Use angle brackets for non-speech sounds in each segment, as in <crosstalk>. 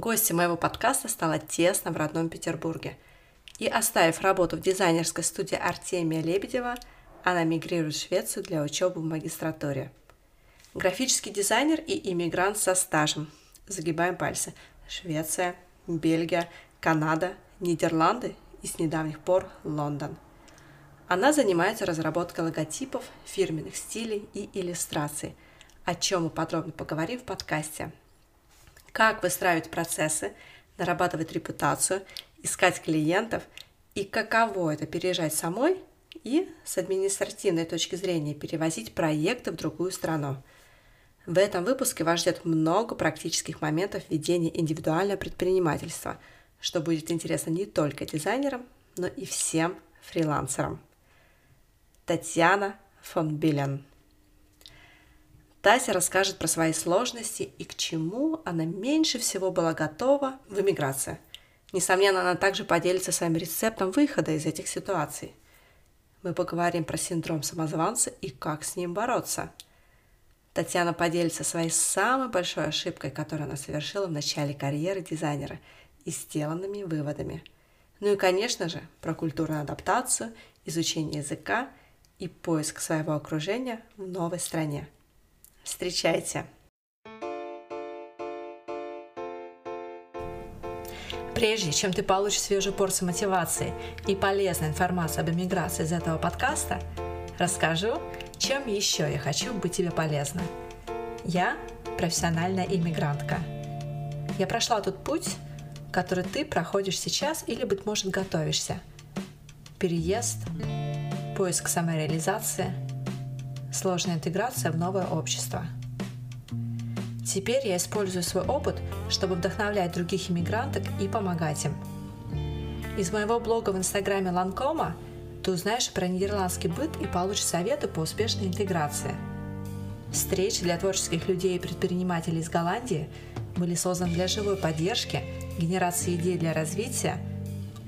Гостем моего подкаста стала тесно в родном Петербурге. И оставив работу в дизайнерской студии Артемия Лебедева, она мигрирует в Швецию для учебы в магистратуре. Графический дизайнер и иммигрант со стажем. Загибаем пальцы. Швеция, Бельгия, Канада, Нидерланды и с недавних пор Лондон. Она занимается разработкой логотипов, фирменных стилей и иллюстраций, о чем мы подробно поговорим в подкасте – как выстраивать процессы, нарабатывать репутацию, искать клиентов и каково это переезжать самой и с административной точки зрения перевозить проекты в другую страну. В этом выпуске вас ждет много практических моментов ведения индивидуального предпринимательства, что будет интересно не только дизайнерам, но и всем фрилансерам. Татьяна фон Билен. Тася расскажет про свои сложности и к чему она меньше всего была готова в эмиграции. Несомненно, она также поделится своим рецептом выхода из этих ситуаций. Мы поговорим про синдром самозванца и как с ним бороться. Татьяна поделится своей самой большой ошибкой, которую она совершила в начале карьеры дизайнера, и сделанными выводами. Ну и, конечно же, про культурную адаптацию, изучение языка и поиск своего окружения в новой стране – Встречайте! Прежде чем ты получишь свежую порцию мотивации и полезной информации об эмиграции из этого подкаста, расскажу, чем еще я хочу быть тебе полезна. Я профессиональная иммигрантка. Я прошла тот путь, который ты проходишь сейчас или, быть может, готовишься. Переезд, поиск самореализации – сложная интеграция в новое общество. Теперь я использую свой опыт, чтобы вдохновлять других иммигранток и помогать им. Из моего блога в инстаграме Ланкома ты узнаешь про нидерландский быт и получишь советы по успешной интеграции. Встречи для творческих людей и предпринимателей из Голландии были созданы для живой поддержки, генерации идей для развития,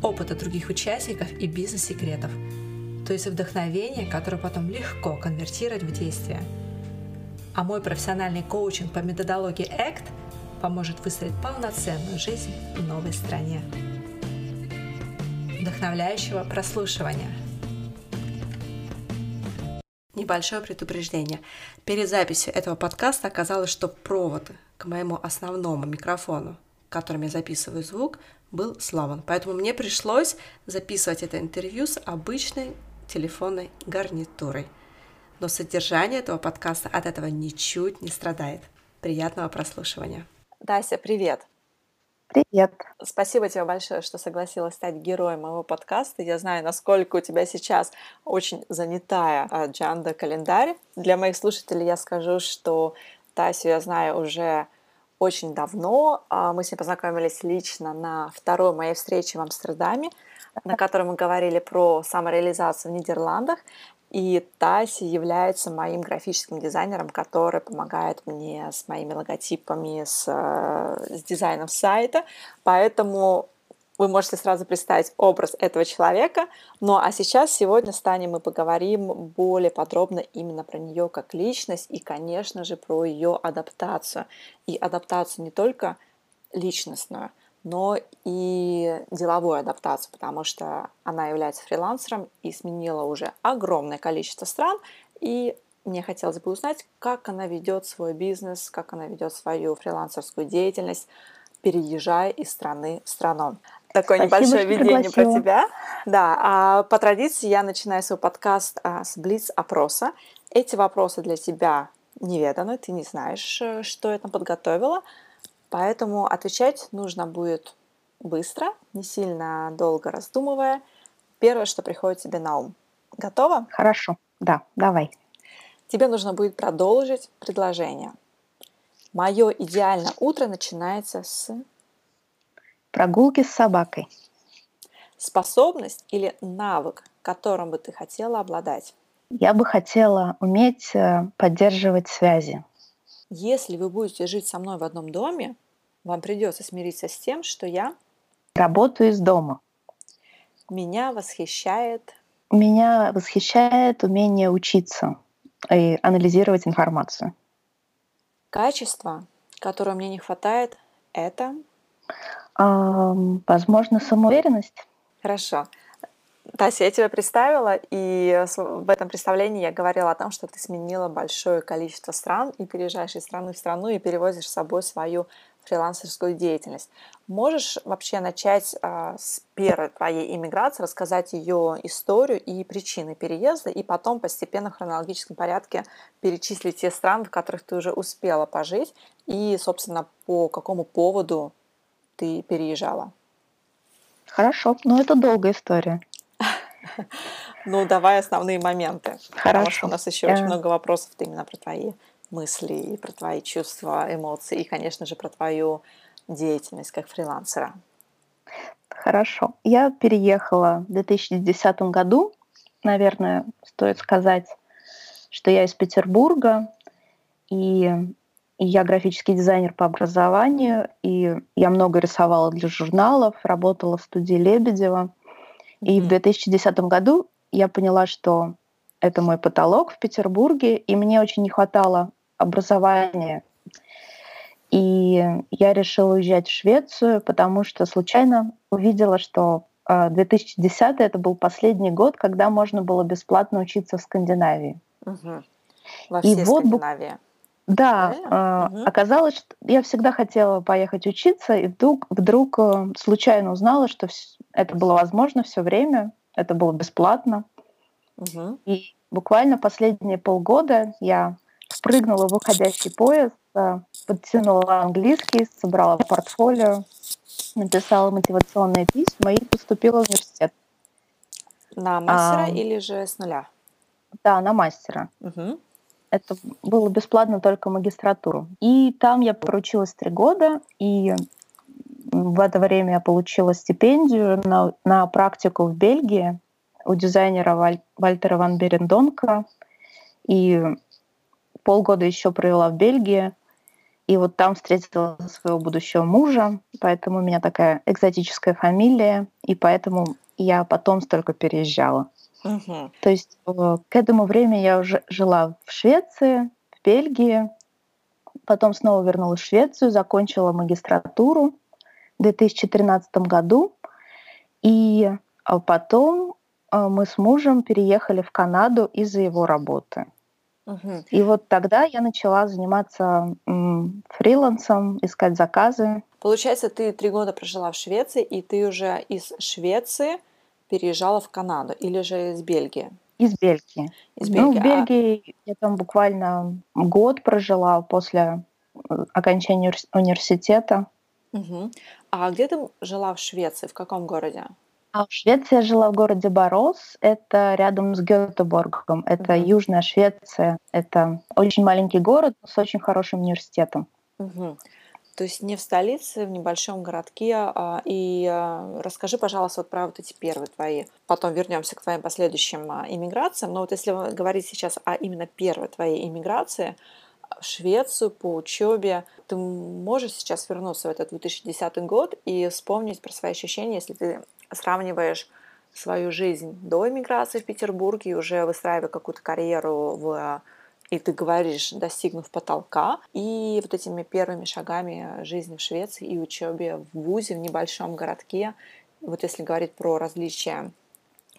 опыта других участников и бизнес-секретов – то есть вдохновение, которое потом легко конвертировать в действие. А мой профессиональный коучинг по методологии ACT поможет выстроить полноценную жизнь в новой стране. Вдохновляющего прослушивания. Небольшое предупреждение. Перед записью этого подкаста оказалось, что провод к моему основному микрофону, которым я записываю звук, был сломан. Поэтому мне пришлось записывать это интервью с обычной телефонной гарнитурой. Но содержание этого подкаста от этого ничуть не страдает. Приятного прослушивания. Дася, привет! Привет. Спасибо тебе большое, что согласилась стать героем моего подкаста. Я знаю, насколько у тебя сейчас очень занятая аджанда календарь. Для моих слушателей я скажу, что Тасю я знаю уже очень давно. А мы с ней познакомились лично на второй моей встрече в Амстердаме на котором мы говорили про самореализацию в Нидерландах. И Таси является моим графическим дизайнером, который помогает мне с моими логотипами, с, э, с дизайном сайта. Поэтому вы можете сразу представить образ этого человека. Ну а сейчас, сегодня с Таней мы поговорим более подробно именно про нее как личность и, конечно же, про ее адаптацию. И адаптацию не только личностную – но и деловую адаптацию, потому что она является фрилансером и сменила уже огромное количество стран, и мне хотелось бы узнать, как она ведет свой бизнес, как она ведет свою фрилансерскую деятельность, переезжая из страны в страну. Такое Спасибо, небольшое видение про тебя. Да, а по традиции я начинаю свой подкаст а, с блиц-опроса. Эти вопросы для тебя неведаны, ты не знаешь, э, что я там подготовила. Поэтому отвечать нужно будет быстро, не сильно долго раздумывая. Первое, что приходит тебе на ум. Готово? Хорошо. Да, давай. Тебе нужно будет продолжить предложение. Мое идеальное утро начинается с прогулки с собакой. Способность или навык, которым бы ты хотела обладать? Я бы хотела уметь э, поддерживать связи. Если вы будете жить со мной в одном доме, вам придется смириться с тем, что я работаю из дома. Меня восхищает. Меня восхищает умение учиться и анализировать информацию. Качество, которое мне не хватает, это? Возможно, самоуверенность. Хорошо. Тася, я тебя представила, и в этом представлении я говорила о том, что ты сменила большое количество стран и переезжаешь из страны в страну и перевозишь с собой свою фрилансерскую деятельность. Можешь вообще начать а, с первой твоей иммиграции, рассказать ее историю и причины переезда, и потом постепенно в хронологическом порядке перечислить те страны, в которых ты уже успела пожить, и, собственно, по какому поводу ты переезжала? Хорошо, но это долгая история. <laughs> Ну, давай основные моменты. Хорошо. Потому что у нас еще очень много вопросов именно про твои мысли, и про твои чувства, эмоции, и, конечно же, про твою деятельность как фрилансера. Хорошо. Я переехала в 2010 году. Наверное, стоит сказать, что я из Петербурга, и, и я графический дизайнер по образованию, и я много рисовала для журналов, работала в студии Лебедева. И в 2010 году я поняла, что это мой потолок в Петербурге, и мне очень не хватало образования. И я решила уезжать в Швецию, потому что случайно увидела, что 2010 а, это был последний год, когда можно было бесплатно учиться в Скандинавии. Угу. Во всей и вот, Скандинавии. Да, угу. оказалось, что я всегда хотела поехать учиться, и вдруг, вдруг э, случайно узнала, что это было возможно все время, это было бесплатно. Угу. И буквально последние полгода я впрыгнула в уходящий поезд, э, подтянула английский, собрала портфолио, написала мотивационные письма и поступила в университет. На мастера а, или же с нуля? Да, на мастера. Угу. Это было бесплатно только магистратуру. И там я проучилась три года, и в это время я получила стипендию на, на практику в Бельгии у дизайнера Валь, Вальтера Ван Берендонка. И полгода еще провела в Бельгии, и вот там встретила своего будущего мужа, поэтому у меня такая экзотическая фамилия, и поэтому я потом столько переезжала. Угу. То есть э, к этому времени я уже жила в Швеции, в Бельгии, потом снова вернулась в Швецию, закончила магистратуру в 2013 году, и а потом э, мы с мужем переехали в Канаду из-за его работы. Угу. И вот тогда я начала заниматься фрилансом, искать заказы. Получается, ты три года прожила в Швеции, и ты уже из Швеции переезжала в Канаду или же из Бельгии? Из Бельгии. Из Бельгии. Ну, в Бельгии а... я там буквально год прожила после э, окончания университета. Угу. А где ты жила в Швеции? В каком городе? А в Швеции я жила в городе Борос, это рядом с Гетеборгом, это угу. Южная Швеция, это очень маленький город с очень хорошим университетом. Угу. То есть не в столице, в небольшом городке. А, и а, расскажи, пожалуйста, вот про вот эти первые твои. Потом вернемся к твоим последующим а, иммиграциям. Но вот если говорить сейчас о именно первой твоей иммиграции в Швецию по учебе, ты можешь сейчас вернуться в этот 2010 год и вспомнить про свои ощущения, если ты сравниваешь свою жизнь до иммиграции в Петербурге и уже выстраивая какую-то карьеру в и ты говоришь, достигнув потолка, и вот этими первыми шагами жизни в Швеции и учебе в ВУЗе, в небольшом городке, вот если говорить про различия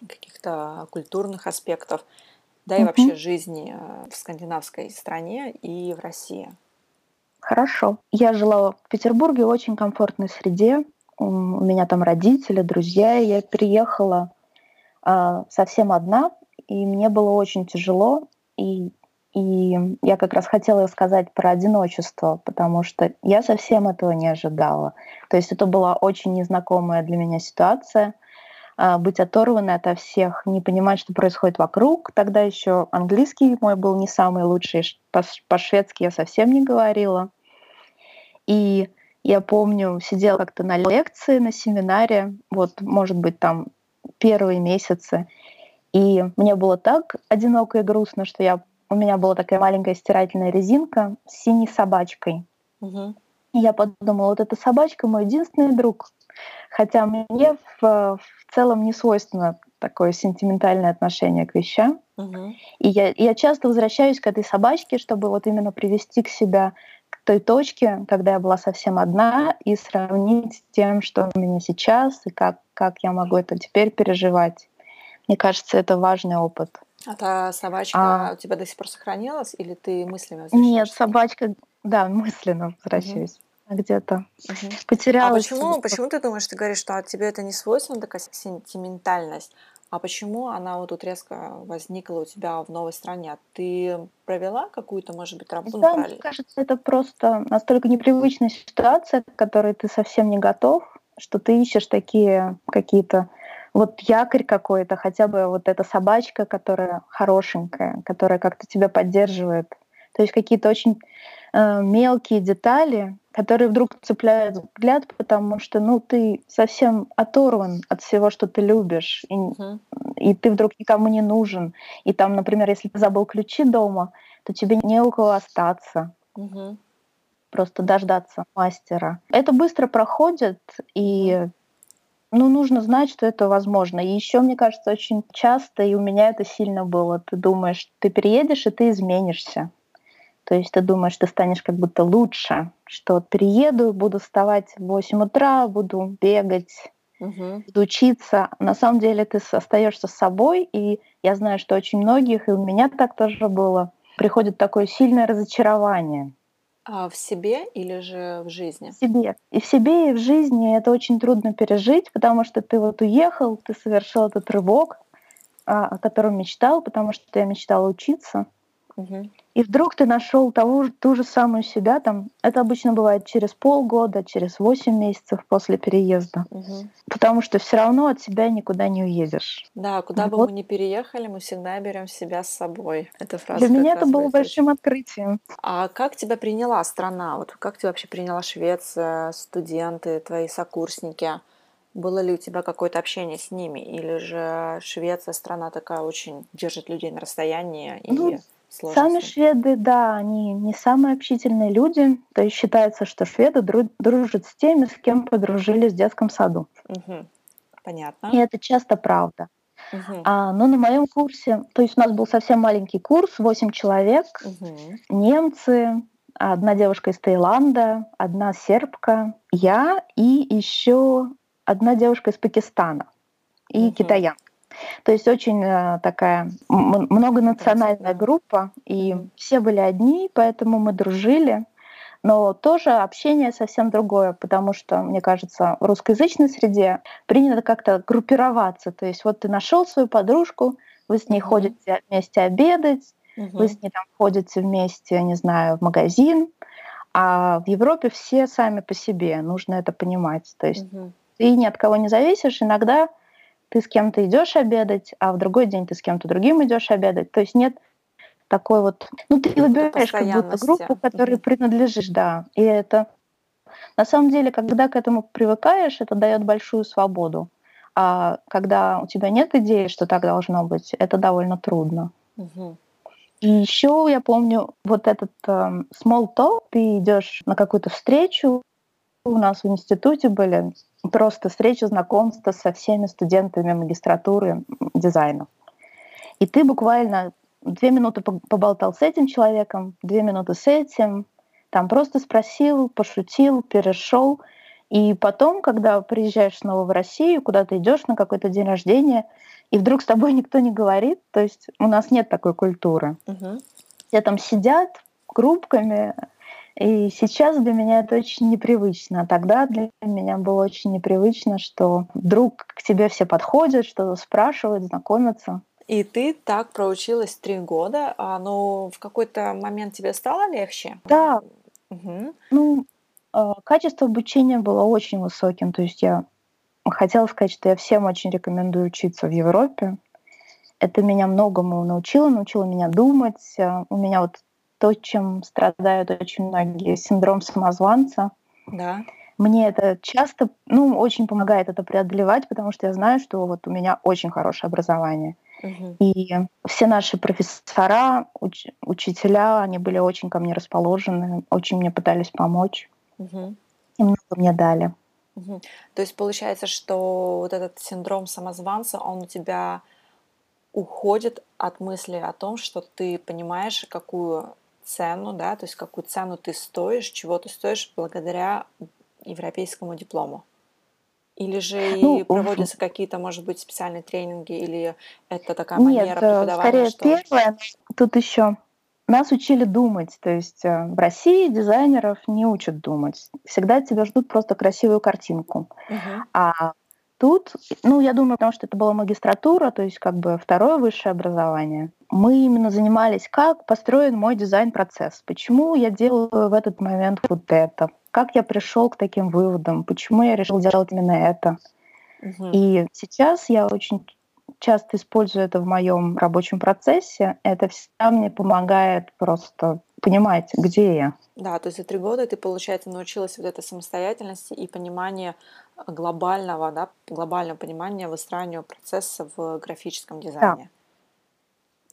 каких-то культурных аспектов, да и вообще жизни э, в скандинавской стране и в России. Хорошо. Я жила в Петербурге в очень комфортной среде у меня там родители, друзья, я переехала э, совсем одна, и мне было очень тяжело, и, и я как раз хотела сказать про одиночество, потому что я совсем этого не ожидала. То есть это была очень незнакомая для меня ситуация, э, быть оторванной ото всех, не понимать, что происходит вокруг. Тогда еще английский мой был не самый лучший, по-шведски я совсем не говорила. И я помню, сидела как-то на лекции, на семинаре, вот, может быть, там первые месяцы, и мне было так одиноко и грустно, что я, у меня была такая маленькая стирательная резинка с синей собачкой. Угу. И я подумала, вот эта собачка мой единственный друг. Хотя мне в, в целом не свойственно такое сентиментальное отношение к вещам. Угу. И я, я часто возвращаюсь к этой собачке, чтобы вот именно привести к себя к той точке, когда я была совсем одна, и сравнить с тем, что у меня сейчас, и как, как я могу это теперь переживать. Мне кажется, это важный опыт. А та собачка а, у тебя до сих пор сохранилась, или ты мысленно Нет, собачка, да, мысленно возвращаюсь. Угу. Где-то угу. <laughs> потерялась. А почему, почему ты думаешь, ты говоришь, что тебе это не свойственно, такая сентиментальность? А почему она вот тут резко возникла у тебя в новой стране? Ты провела какую-то, может быть, работу? Да, мне кажется, это просто настолько непривычная ситуация, к которой ты совсем не готов, что ты ищешь такие какие-то вот якорь какой-то, хотя бы вот эта собачка, которая хорошенькая, которая как-то тебя поддерживает. То есть какие-то очень э, мелкие детали, которые вдруг цепляют взгляд, потому что ну ты совсем оторван от всего, что ты любишь, и, uh-huh. и ты вдруг никому не нужен. И там, например, если ты забыл ключи дома, то тебе не у кого остаться. Uh-huh. Просто дождаться мастера. Это быстро проходит, и ну, нужно знать, что это возможно. И еще, мне кажется, очень часто, и у меня это сильно было, ты думаешь, ты переедешь, и ты изменишься. То есть ты думаешь, ты станешь как будто лучше, что перееду, буду вставать в 8 утра, буду бегать, угу. учиться. На самом деле ты остаешься с собой, и я знаю, что очень многих, и у меня так тоже было, приходит такое сильное разочарование – а в себе или же в жизни? В себе. И в себе, и в жизни это очень трудно пережить, потому что ты вот уехал, ты совершил этот рывок, а, о котором мечтал, потому что я мечтала учиться. Угу. И вдруг ты нашел того, ту же самую себя. Там, это обычно бывает через полгода, через 8 месяцев после переезда. Угу. Потому что все равно от себя никуда не уедешь. Да, куда вот. бы мы ни переехали, мы всегда берем себя с собой. Эта фраза Для меня это было большим открытием. А как тебя приняла страна? Вот как тебя вообще приняла Швеция, студенты, твои сокурсники? Было ли у тебя какое-то общение с ними? Или же Швеция страна такая очень держит людей на расстоянии? Ну, и сложности? Сами шведы, да, они не самые общительные люди. То есть считается, что шведы дружат с теми, с кем подружились в детском саду. Угу. Понятно. И это часто правда. Угу. А, но на моем курсе, то есть у нас был совсем маленький курс, 8 человек, угу. немцы, одна девушка из Таиланда, одна сербка, я и еще одна девушка из Пакистана и угу. китаянка. То есть очень э, такая многонациональная группа, и все были одни, поэтому мы дружили. Но тоже общение совсем другое, потому что, мне кажется, в русскоязычной среде принято как-то группироваться. То есть вот ты нашел свою подружку, вы с ней ходите вместе обедать, mm-hmm. вы с ней там ходите вместе, не знаю, в магазин. А в Европе все сами по себе, нужно это понимать. То есть mm-hmm. ты ни от кого не зависишь. Иногда ты с кем-то идешь обедать, а в другой день ты с кем-то другим идешь обедать. То есть нет такой вот... Ну, ты выбираешь как будто группу, которой принадлежишь, да. И это... На самом деле, когда к этому привыкаешь, это дает большую свободу. А когда у тебя нет идеи, что так должно быть, это довольно трудно. Угу. И еще я помню вот этот э, small talk, ты идешь на какую-то встречу, у нас в институте были просто встреча, знакомство со всеми студентами магистратуры дизайна. И ты буквально две минуты поболтал с этим человеком, две минуты с этим, там просто спросил, пошутил, перешел. И потом, когда приезжаешь снова в Россию, куда ты идешь на какой-то день рождения, и вдруг с тобой <laughs> никто не говорит, то есть у нас нет такой культуры. Угу. Все там сидят группками, и сейчас для меня это очень непривычно. Тогда для меня было очень непривычно, что вдруг к тебе все подходят, что спрашивают, знакомятся. И ты так проучилась три года, а ну в какой-то момент тебе стало легче? Да. Угу. Ну, а, качество обучения было очень высоким. То есть я хотела сказать, что я всем очень рекомендую учиться в Европе. Это меня многому научило, научило меня думать. А, у меня вот то, чем страдают очень многие, синдром самозванца. Да. Мне это часто, ну, очень помогает это преодолевать, потому что я знаю, что вот у меня очень хорошее образование. Угу. И все наши профессора, уч- учителя, они были очень ко мне расположены, очень мне пытались помочь. Угу. И много мне дали. Угу. То есть получается, что вот этот синдром самозванца, он у тебя уходит от мысли о том, что ты понимаешь, какую цену, да, то есть какую цену ты стоишь, чего ты стоишь благодаря европейскому диплому? Или же ну, и проводятся какие-то, может быть, специальные тренинги, или это такая нет, манера преподавания? Скорее, что... первое, тут еще нас учили думать, то есть э, в России дизайнеров не учат думать. Всегда тебя ждут просто красивую картинку. Uh-huh. А тут, ну, я думаю, потому что это была магистратура, то есть как бы второе высшее образование. Мы именно занимались, как построен мой дизайн-процесс, почему я делаю в этот момент вот это, как я пришел к таким выводам, почему я решил делать именно это. Угу. И сейчас я очень часто использую это в моем рабочем процессе. Это всегда мне помогает просто понимать, где я. Да, то есть за три года ты, получается, научилась вот этой самостоятельности и понимания глобального, да, глобального понимания выстраивания процесса в графическом дизайне. Да.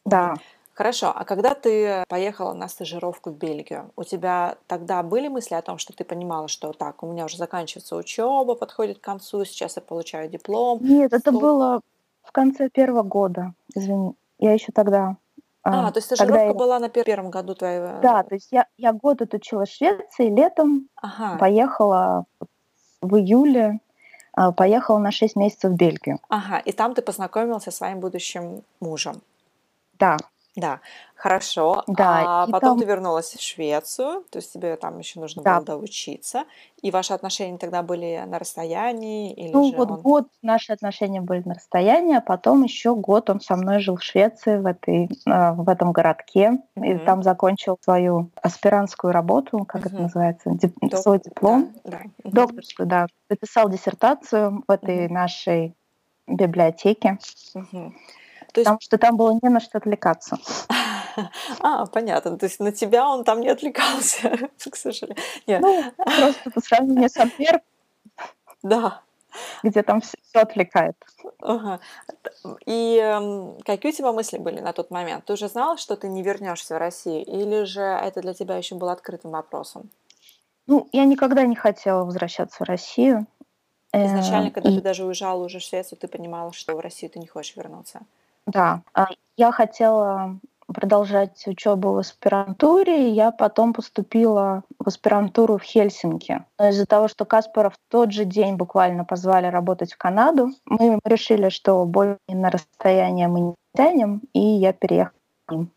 Да. Хорошо, а когда ты поехала на стажировку в Бельгию, у тебя тогда были мысли о том, что ты понимала, что так, у меня уже заканчивается учеба, подходит к концу, сейчас я получаю диплом? Нет, это было в конце первого года, извини. Я еще тогда а, а, то есть стажировка я... была на первом году твоего... Да, то есть я, я год отучилась в Швеции, летом ага. поехала в июле, а, поехала на 6 месяцев в Бельгию. Ага, и там ты познакомился со своим будущим мужем. Да, да, хорошо. Да, а потом там... ты вернулась в Швецию, то есть тебе там еще нужно да. было доучиться. И ваши отношения тогда были на расстоянии? Или ну, же вот он... год наши отношения были на расстоянии, а потом еще год он со мной жил в Швеции, в, этой, а, в этом городке, угу. и там закончил свою аспирантскую работу, как угу. это называется, дип... Док... свой диплом, да, да. Докторскую, да. Написал диссертацию в этой угу. нашей библиотеке. Угу. То есть... Потому что там было не на что отвлекаться. <laughs> А, понятно. То есть на тебя он там не отвлекался, <laughs> к сожалению. Ну, просто по сравнению с Антверп. <laughs> Да. Где там все, отвлекает. Ага. И э, какие у тебя мысли были на тот момент? Ты уже знала, что ты не вернешься в Россию, или же это для тебя еще было открытым вопросом? Ну, я никогда не хотела возвращаться в Россию. Изначально, э, когда и... ты даже уезжала уже в Швецию, ты понимала, что в Россию ты не хочешь вернуться. Да, а, я хотела продолжать учебу в аспирантуре, и я потом поступила в аспирантуру в Хельсинки. Но из-за того, что Каспара в тот же день буквально позвали работать в Канаду, мы решили, что более на расстояние мы не тянем, и я переехала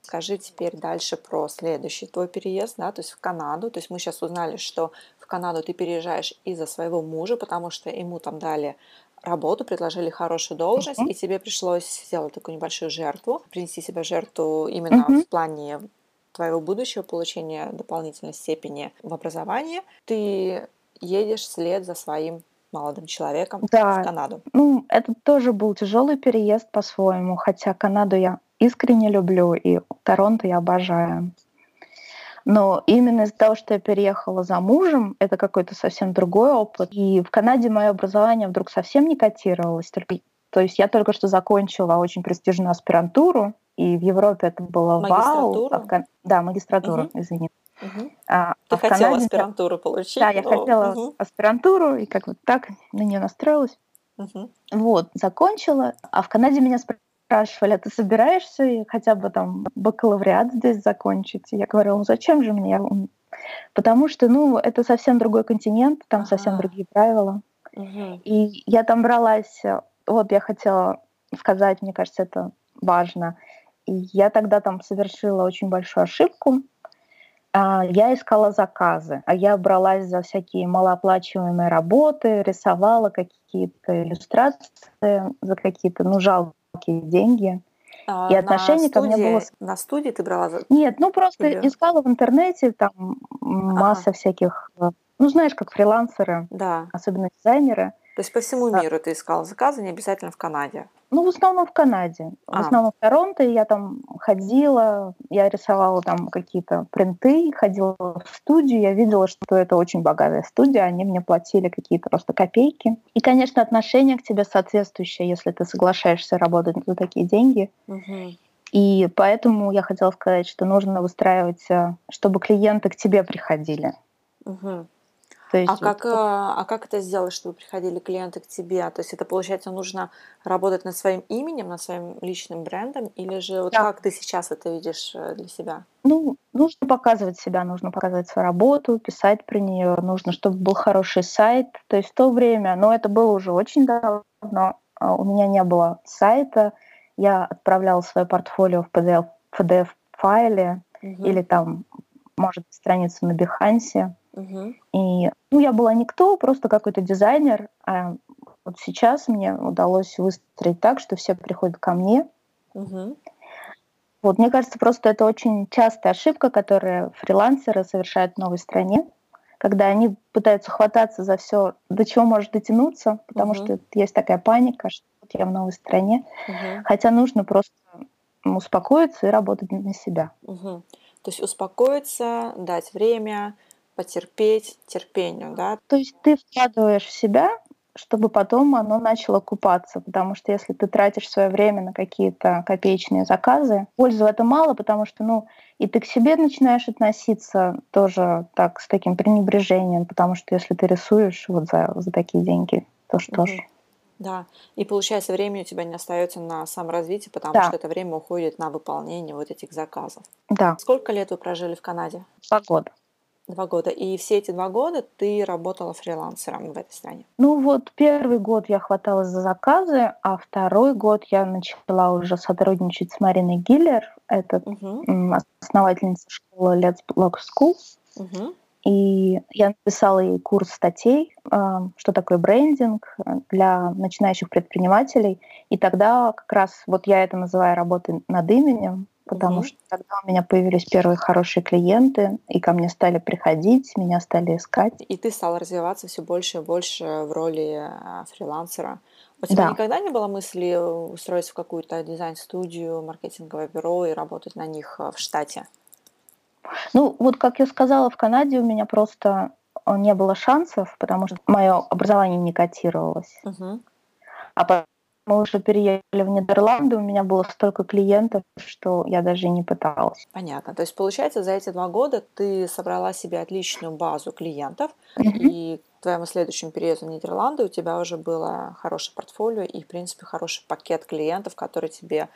Скажи теперь дальше про следующий твой переезд, да, то есть в Канаду. То есть мы сейчас узнали, что в Канаду ты переезжаешь из-за своего мужа, потому что ему там дали работу, предложили хорошую должность, uh-huh. и тебе пришлось сделать такую небольшую жертву, принести себя жертву именно uh-huh. в плане твоего будущего получения дополнительной степени в образовании. Ты едешь вслед за своим молодым человеком да. в Канаду. Ну, это тоже был тяжелый переезд по-своему, хотя Канаду я искренне люблю, и Торонто я обожаю. Но именно из-за того, что я переехала за мужем, это какой-то совсем другой опыт. И в Канаде мое образование вдруг совсем не котировалось. То есть я только что закончила очень престижную аспирантуру, и в Европе это было вау. А в... Да, магистратуру, угу. извини. Угу. А, Ты а хотела Канаде... аспирантуру получить? Да, я но... хотела угу. аспирантуру, и как вот так на нее настроилась. Угу. Вот, закончила. А в Канаде меня спрашивали, спрашивали, а ты собираешься хотя бы там бакалавриат здесь закончить? И я говорила, ну зачем же мне? Потому что, ну, это совсем другой континент, там ага. совсем другие правила. Угу. И я там бралась, вот я хотела сказать, мне кажется, это важно. И я тогда там совершила очень большую ошибку. А, я искала заказы, а я бралась за всякие малооплачиваемые работы, рисовала какие-то иллюстрации за какие-то, ну, жалкие деньги. А, и отношение ко мне было... На студии ты брала? Нет, ну просто студию? искала в интернете, там масса ага. всяких, э, ну знаешь, как фрилансеры, да. особенно дизайнеры. То есть по всему миру а... ты искала заказы, не обязательно в Канаде? Ну, в основном в Канаде. А. В основном в Торонто. Я там ходила, я рисовала там какие-то принты, ходила в студию. Я видела, что это очень богатая студия. Они мне платили какие-то просто копейки. И, конечно, отношение к тебе соответствующее, если ты соглашаешься работать за такие деньги. Угу. И поэтому я хотела сказать, что нужно выстраивать, э, чтобы клиенты к тебе приходили. Угу. То есть, а, как, вот... А, а как это сделать, чтобы приходили клиенты к тебе? То есть это, получается, нужно работать над своим именем, над своим личным брендом, или же вот да. как ты сейчас это видишь э, для себя? Ну, нужно показывать себя, нужно показывать свою работу, писать про нее, нужно, чтобы был хороший сайт. То есть в то время, но это было уже очень давно, а, у меня не было сайта, я отправляла свое портфолио в PDF, PDF угу. или там, может, страницу на Behance. Угу. И ну, я была никто, просто какой-то дизайнер. А вот сейчас мне удалось выстроить так, что все приходят ко мне. Угу. Вот, мне кажется, просто это очень частая ошибка, которую фрилансеры совершают в новой стране, когда они пытаются хвататься за все, до чего может дотянуться, потому угу. что есть такая паника, что вот я в новой стране. Угу. Хотя нужно просто успокоиться и работать на себя. Угу. То есть успокоиться, дать время, потерпеть, терпению, да? То есть ты вкладываешь в себя, чтобы потом оно начало купаться, потому что если ты тратишь свое время на какие-то копеечные заказы, пользы в этом мало, потому что, ну, и ты к себе начинаешь относиться тоже так, с таким пренебрежением, потому что если ты рисуешь вот за, за такие деньги, то что ж. Да, и получается, времени у тебя не остается на саморазвитие, потому да. что это время уходит на выполнение вот этих заказов. Да. Сколько лет вы прожили в Канаде? Два года. Два года. И все эти два года ты работала фрилансером в этой стране? Ну вот первый год я хваталась за заказы, а второй год я начала уже сотрудничать с Мариной Гиллер, это угу. основательница школы Let's Block School. Угу. И я написала ей курс статей, а, что такое брендинг для начинающих предпринимателей. И тогда как раз вот я это называю работой над именем, потому угу. что тогда у меня появились первые хорошие клиенты, и ко мне стали приходить, меня стали искать. И ты стала развиваться все больше и больше в роли а, фрилансера. У тебя да. никогда не было мысли устроиться в какую-то дизайн-студию, маркетинговое бюро и работать на них а, в штате? Ну, вот как я сказала, в Канаде у меня просто а, не было шансов, потому что мое образование не котировалось. Угу. А мы уже переехали в Нидерланды, у меня было столько клиентов, что я даже не пыталась. Понятно. То есть, получается, за эти два года ты собрала себе отличную базу клиентов, mm-hmm. и твоему следующему переезду в Нидерланды у тебя уже было хорошее портфолио и, в принципе, хороший пакет клиентов, который тебе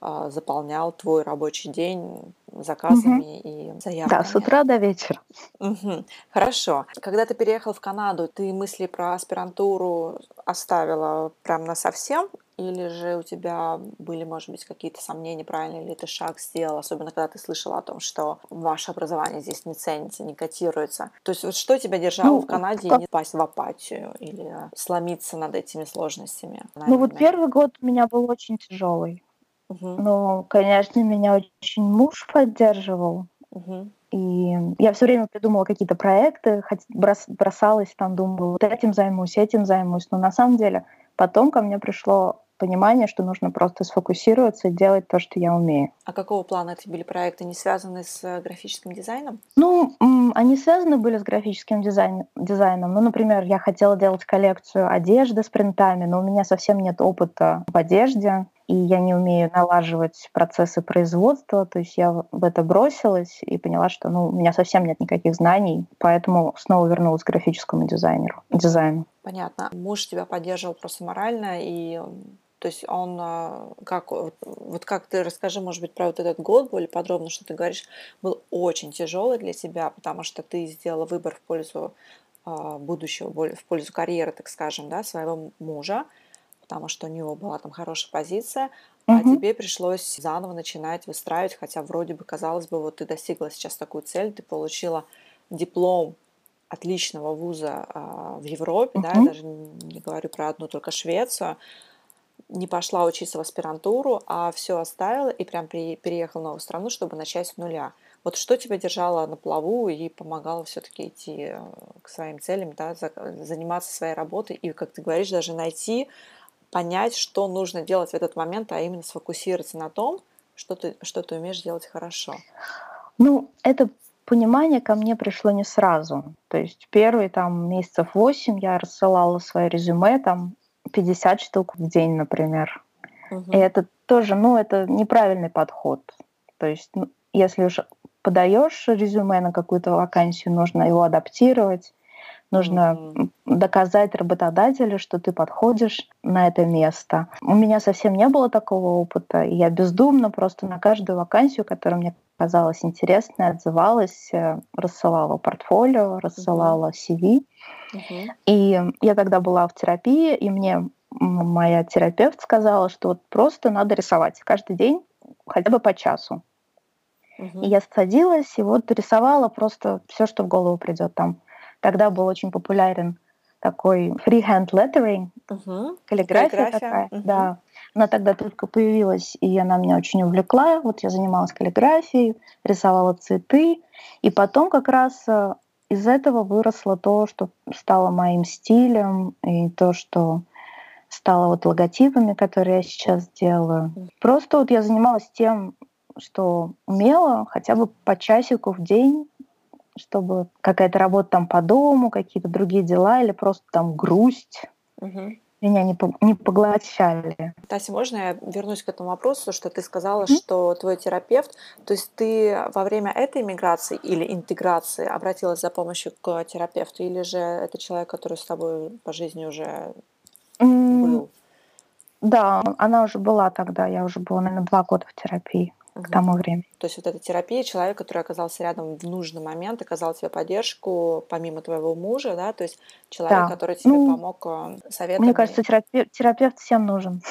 э, заполнял твой рабочий день заказами mm-hmm. и заявками. Да, с утра до вечера. Угу. Хорошо. Когда ты переехал в Канаду, ты мысли про аспирантуру оставила прям на совсем или же у тебя были, может быть, какие-то сомнения, правильно ли ты шаг сделал, особенно когда ты слышала о том, что ваше образование здесь не ценится, не котируется. То есть вот что тебя держало ну, в Канаде как... не пасть в апатию или сломиться над этими сложностями? Наверное? Ну вот первый год у меня был очень тяжелый. Угу. Ну, конечно, меня очень муж поддерживал. Угу. И я все время придумала какие-то проекты, бросалась там, думала, вот этим займусь, этим займусь. Но на самом деле потом ко мне пришло понимание, что нужно просто сфокусироваться и делать то, что я умею. А какого плана эти были проекты? Не связаны с э, графическим дизайном? Ну, они связаны были с графическим дизайн, дизайном. Ну, например, я хотела делать коллекцию одежды с принтами, но у меня совсем нет опыта в одежде и я не умею налаживать процессы производства, то есть я в это бросилась и поняла, что ну, у меня совсем нет никаких знаний, поэтому снова вернулась к графическому дизайнеру, дизайну. Понятно. Муж тебя поддерживал просто морально, и то есть он а, как вот как ты расскажи, может быть, про вот этот год более подробно, что ты говоришь, был очень тяжелый для тебя, потому что ты сделала выбор в пользу а, будущего, в пользу карьеры, так скажем, да, своего мужа потому что у него была там хорошая позиция, а угу. тебе пришлось заново начинать выстраивать, хотя вроде бы казалось бы, вот ты достигла сейчас такую цель, ты получила диплом отличного вуза а, в Европе, угу. да, я даже не говорю про одну только Швецию, не пошла учиться в аспирантуру, а все оставила и прям при, переехала в новую страну, чтобы начать с нуля. Вот что тебя держало на плаву и помогало все-таки идти э, к своим целям, да, заниматься своей работой и, как ты говоришь, даже найти понять, что нужно делать в этот момент, а именно сфокусироваться на том, что ты, что ты умеешь делать хорошо? Ну, это понимание ко мне пришло не сразу. То есть первые там месяцев восемь я рассылала свое резюме, там 50 штук в день, например. Угу. И это тоже, ну, это неправильный подход. То есть, ну, если уж подаешь резюме на какую-то вакансию, нужно его адаптировать, нужно mm-hmm. доказать работодателю, что ты подходишь на это место. У меня совсем не было такого опыта, и я бездумно просто на каждую вакансию, которая мне казалась интересной, отзывалась, э, рассылала портфолио, рассылала CV. Mm-hmm. И я тогда была в терапии, и мне моя терапевт сказала, что вот просто надо рисовать каждый день хотя бы по часу. Угу. И я садилась и вот рисовала просто все, что в голову придет. Там тогда был очень популярен такой freehand lettering, угу. каллиграфия, каллиграфия такая, угу. да. Она тогда только появилась, и она меня очень увлекла. Вот я занималась каллиграфией, рисовала цветы, и потом как раз э, из этого выросло то, что стало моим стилем, и то, что стало вот логотипами, которые я сейчас делаю. Просто вот я занималась тем, что умела, хотя бы по часику в день, чтобы какая-то работа там по дому, какие-то другие дела или просто там грусть. Угу меня не, не поглощали. Тася, можно я вернусь к этому вопросу, что ты сказала, mm-hmm. что твой терапевт, то есть ты во время этой миграции или интеграции обратилась за помощью к терапевту, или же это человек, который с тобой по жизни уже был? Да, она уже была тогда, я уже была, наверное, два года в терапии угу. к тому времени. То есть вот эта терапия, человек, который оказался рядом в нужный момент, оказал тебе поддержку, помимо твоего мужа, да, то есть человек, да. который тебе ну, помог э, советами. Мне кажется, терапевт, терапевт всем нужен.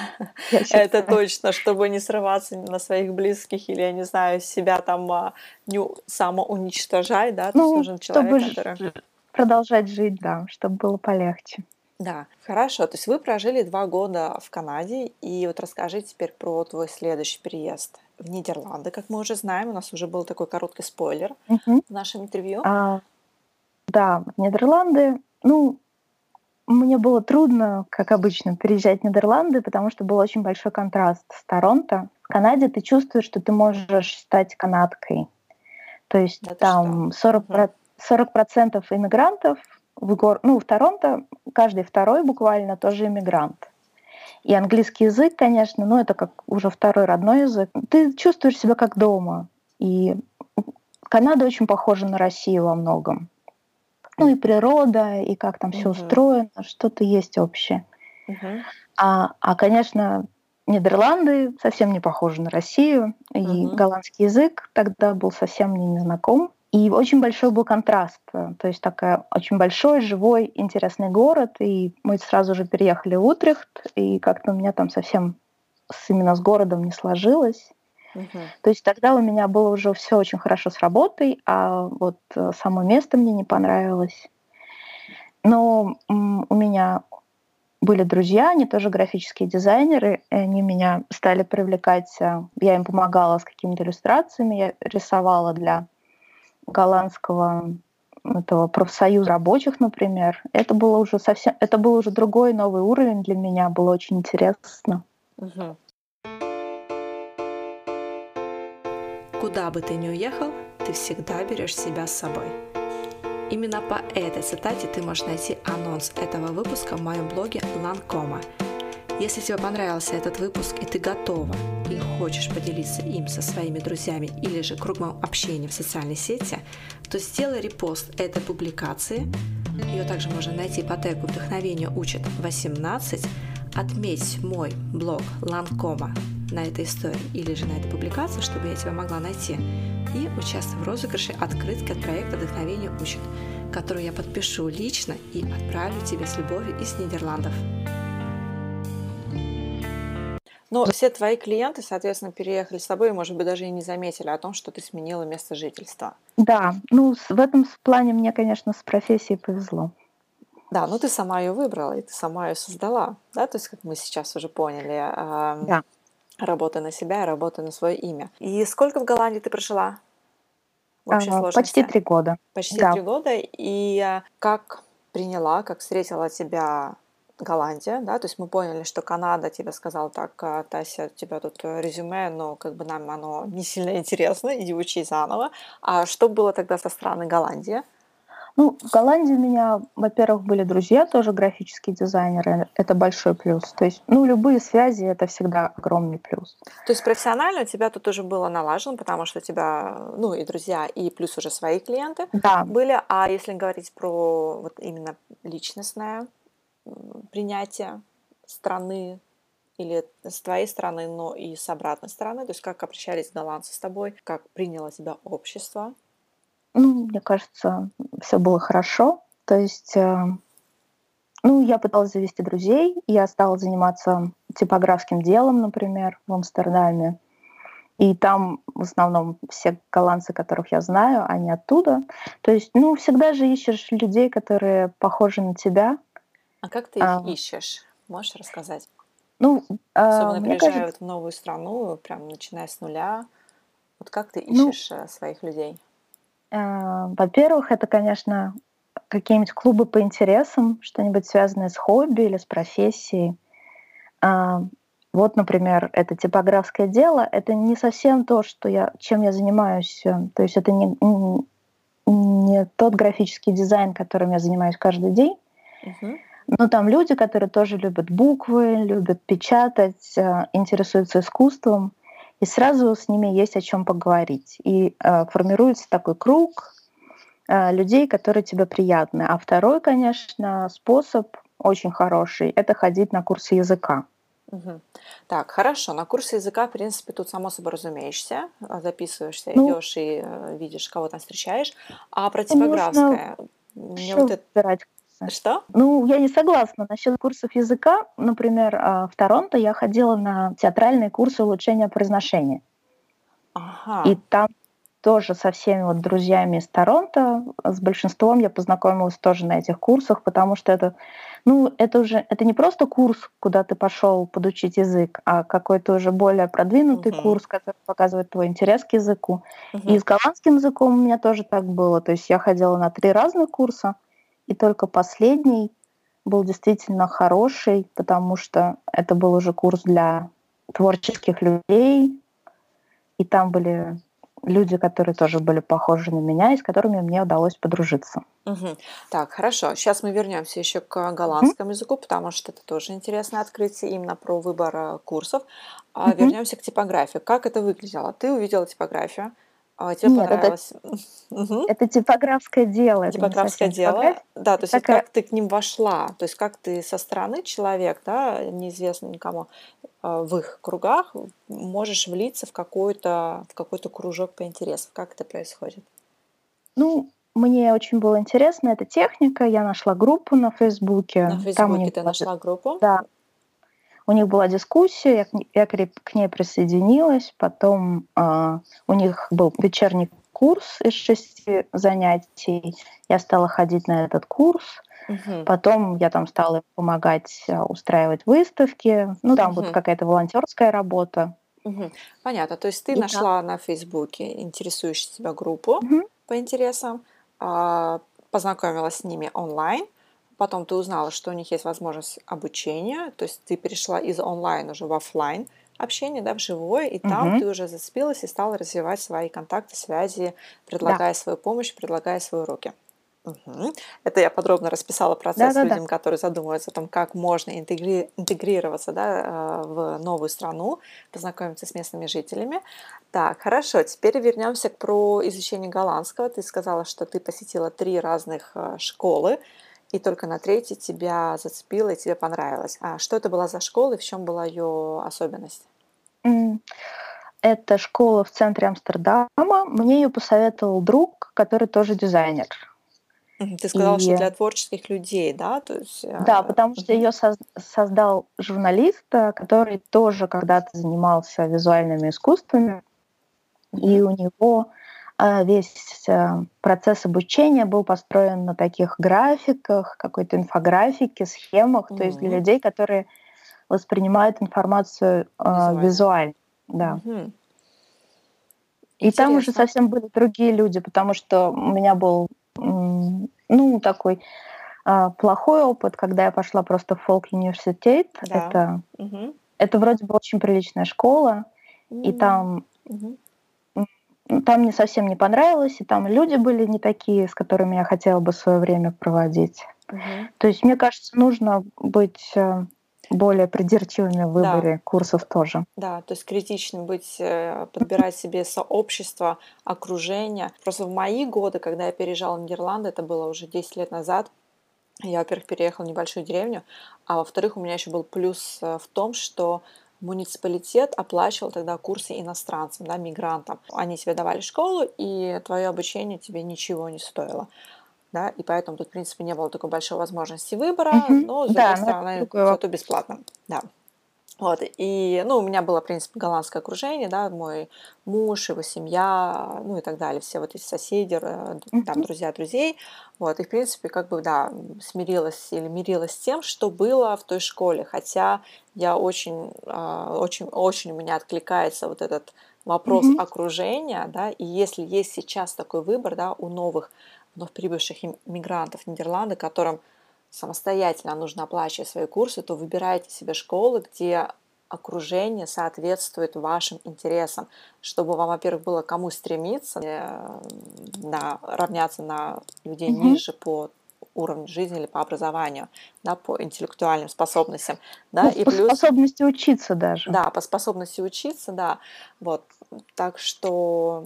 <laughs> Это точно, чтобы не срываться на своих близких или, я не знаю, себя там а, не самоуничтожать, да, то есть ну, нужен человек, который... Продолжать жить, да, чтобы было полегче. Да, хорошо. То есть вы прожили два года в Канаде, и вот расскажи теперь про твой следующий переезд в Нидерланды, как мы уже знаем. У нас уже был такой короткий спойлер угу. в нашем интервью. А, да, в Нидерланды, ну, мне было трудно, как обычно, переезжать в Нидерланды, потому что был очень большой контраст с Торонто. В Канаде ты чувствуешь, что ты можешь стать канадкой. То есть Это там 40%, 40% иммигрантов в, гор... ну, в Торонто каждый второй буквально тоже иммигрант. И английский язык, конечно, ну это как уже второй родной язык. Ты чувствуешь себя как дома. И Канада очень похожа на Россию во многом. Ну и природа, и как там все устроено, что-то есть общее. uh А, а, конечно, Нидерланды совсем не похожи на Россию, и голландский язык тогда был совсем мне незнаком. И очень большой был контраст. То есть такая очень большой, живой, интересный город. И мы сразу же переехали в Утрехт, и как-то у меня там совсем с, именно с городом не сложилось. Uh-huh. То есть тогда у меня было уже все очень хорошо с работой, а вот э, само место мне не понравилось. Но у меня были друзья, они тоже графические дизайнеры, и они меня стали привлекать. Э, я им помогала с какими-то иллюстрациями, я рисовала для голландского этого профсоюза рабочих, например, это было уже совсем, это был уже другой новый уровень для меня, было очень интересно. Угу. Куда бы ты ни уехал, ты всегда берешь себя с собой. Именно по этой цитате ты можешь найти анонс этого выпуска в моем блоге Ланкома – если тебе понравился этот выпуск и ты готова и хочешь поделиться им со своими друзьями или же кругом общения в социальной сети, то сделай репост этой публикации. Ее также можно найти по тегу «Вдохновение учит 18», отметь мой блог Ланкома на этой истории или же на этой публикации, чтобы я тебя могла найти, и участвуй в розыгрыше открытки от проекта «Вдохновение учит», которую я подпишу лично и отправлю тебе с любовью из Нидерландов. Но все твои клиенты, соответственно, переехали с тобой и, может быть, даже и не заметили о том, что ты сменила место жительства. Да, ну в этом плане мне, конечно, с профессией повезло. Да, ну ты сама ее выбрала, и ты сама ее создала, да, то есть, как мы сейчас уже поняли, э, да. работа на себя, работа на свое имя. И сколько в Голландии ты прожила? В общей а, почти три года. Почти да. три года. И как приняла, как встретила тебя Голландия, да, то есть мы поняли, что Канада тебе сказала так, «А, Тася, у тебя тут резюме, но как бы нам оно не сильно интересно, иди учи заново. А что было тогда со страны Голландия? Ну, в Голландии у меня, во-первых, были друзья, тоже графические дизайнеры. Это большой плюс. То есть, ну, любые связи — это всегда огромный плюс. То есть профессионально у тебя тут уже было налажено, потому что у тебя, ну, и друзья, и плюс уже свои клиенты да. были. А если говорить про вот именно личностное принятие страны или с твоей стороны, но и с обратной стороны, то есть как обращались голландцы с тобой, как приняло тебя общество, ну, мне кажется, все было хорошо. То есть, э, ну, я пыталась завести друзей, я стала заниматься типографским делом, например, в Амстердаме. И там в основном все голландцы, которых я знаю, они оттуда. То есть, ну, всегда же ищешь людей, которые похожи на тебя. А как ты их а, ищешь? Можешь рассказать? Ну, Особенно а, приезжают кажется... в новую страну, прям начиная с нуля. Вот как ты ну ищешь ну, своих людей? Э, во-первых, это, конечно, какие-нибудь клубы по интересам, что-нибудь связанное с хобби или с профессией. А, вот, например, это типографское дело. Это не совсем то, что я, чем я занимаюсь. Э, то есть это не, не тот графический дизайн, которым я занимаюсь каждый день. Uh-huh. Но там люди, которые тоже любят буквы, любят печатать, э, интересуются искусством и сразу с ними есть о чем поговорить. И э, формируется такой круг э, людей, которые тебе приятны. А второй, конечно, способ очень хороший — это ходить на курсы языка. Угу. Так, хорошо. На курсы языка, в принципе, тут само собой разумеешься. Записываешься, ну, идешь и э, видишь, кого там встречаешь. А про типографское... Мне вот это... выбирать что? Ну, я не согласна насчет курсов языка. Например, а, в Торонто я ходила на театральные курсы улучшения произношения. Ага. И там тоже со всеми вот друзьями из Торонто, с большинством я познакомилась тоже на этих курсах, потому что это, ну, это уже, это не просто курс, куда ты пошел подучить язык, а какой-то уже более продвинутый uh-huh. курс, который показывает твой интерес к языку. Uh-huh. И с голландским языком у меня тоже так было, то есть я ходила на три разных курса, и только последний был действительно хороший, потому что это был уже курс для творческих людей, и там были люди, которые тоже были похожи на меня, и с которыми мне удалось подружиться. Угу. Так, хорошо. Сейчас мы вернемся еще к голландскому угу. языку, потому что это тоже интересное открытие именно про выбор э, курсов. Угу. Вернемся к типографии. Как это выглядело? Ты увидела типографию, а тебе Нет, понравилось? Это, это типографское дело. Типографское дело. Типография. Да, то есть Такая... как ты к ним вошла, то есть как ты со стороны человек, да, неизвестно никому, а, в их кругах можешь влиться в какой-то в какой-то кружок по интересам. Как это происходит? Ну, мне очень было интересно эта техника. Я нашла группу на Фейсбуке. На Фейсбуке ты нашла группу? Да, у них была дискуссия, я, я к ней присоединилась, потом э, у них был вечерний курс из шести занятий, я стала ходить на этот курс, угу. потом я там стала помогать а, устраивать выставки, ну там угу. вот какая-то волонтерская работа. Угу. Понятно, то есть ты И нашла да. на Фейсбуке интересующую тебя группу угу. по интересам, познакомилась с ними онлайн, потом ты узнала, что у них есть возможность обучения, то есть ты перешла из онлайн уже в офлайн общение, да, в живое, и там угу. ты уже зацепилась и стала развивать свои контакты, связи, предлагая да. свою помощь, предлагая свои уроки. Угу. Это я подробно расписала процесс да, людям, да. которые задумываются о том, как можно интегри- интегрироваться да, э, в новую страну, познакомиться с местными жителями. Так, хорошо, теперь вернемся к про изучение голландского. Ты сказала, что ты посетила три разных э, школы и только на третьей тебя зацепило и тебе понравилось. А что это была за школа и в чем была ее особенность? Это школа в центре Амстердама. Мне ее посоветовал друг, который тоже дизайнер. Ты сказала, и... что для творческих людей, да? То есть, да, потому что ее создал журналист, э, который тоже когда-то занимался визуальными искусствами, и у него весь э, процесс обучения был построен на таких графиках, какой-то инфографике, схемах, mm-hmm. то есть для людей, которые воспринимают информацию э, визуально. визуально. Да. Mm-hmm. И там уже совсем были другие люди, потому что у меня был, ну, такой А, плохой опыт, когда я пошла просто в фолк-университет. Да. Это, угу. это вроде бы очень приличная школа, и там угу там мне совсем не понравилось, и там люди были не такие, с которыми я хотела бы свое время проводить. Угу. То есть, мне кажется, нужно быть э, более придирчивыми в выборе да. курсов тоже. Да, то есть критичным быть, э, подбирать себе сообщество, окружение. Просто в мои годы, когда я переезжала в Нидерланды, это было уже 10 лет назад, я, во-первых, переехала в небольшую деревню, а во-вторых, у меня еще был плюс э, в том, что муниципалитет оплачивал тогда курсы иностранцам, да, мигрантам. Они тебе давали школу, и твое обучение тебе ничего не стоило. Да, и поэтому тут, в принципе, не было такой большой возможности выбора, угу. но, с да, другой стороны, зато бесплатно. Да. Вот, и, ну, у меня было, в принципе, голландское окружение, да, мой муж, его семья, ну и так далее, все вот эти соседи, там, друзья друзей, вот, и, в принципе, как бы, да, смирилась или мирилась с тем, что было в той школе, хотя я очень, а, очень, очень у меня откликается вот этот вопрос mm-hmm. окружения, да, и если есть сейчас такой выбор, да, у новых, вновь прибывших мигрантов Нидерланды, которым самостоятельно нужно оплачивать свои курсы, то выбирайте себе школы, где окружение соответствует вашим интересам, чтобы вам, во-первых, было кому стремиться, э, на, равняться на людей mm-hmm. ниже по уровню жизни или по образованию, да, по интеллектуальным способностям, да, ну, и по плюс способности учиться даже. Да, по способности учиться, да, вот, так что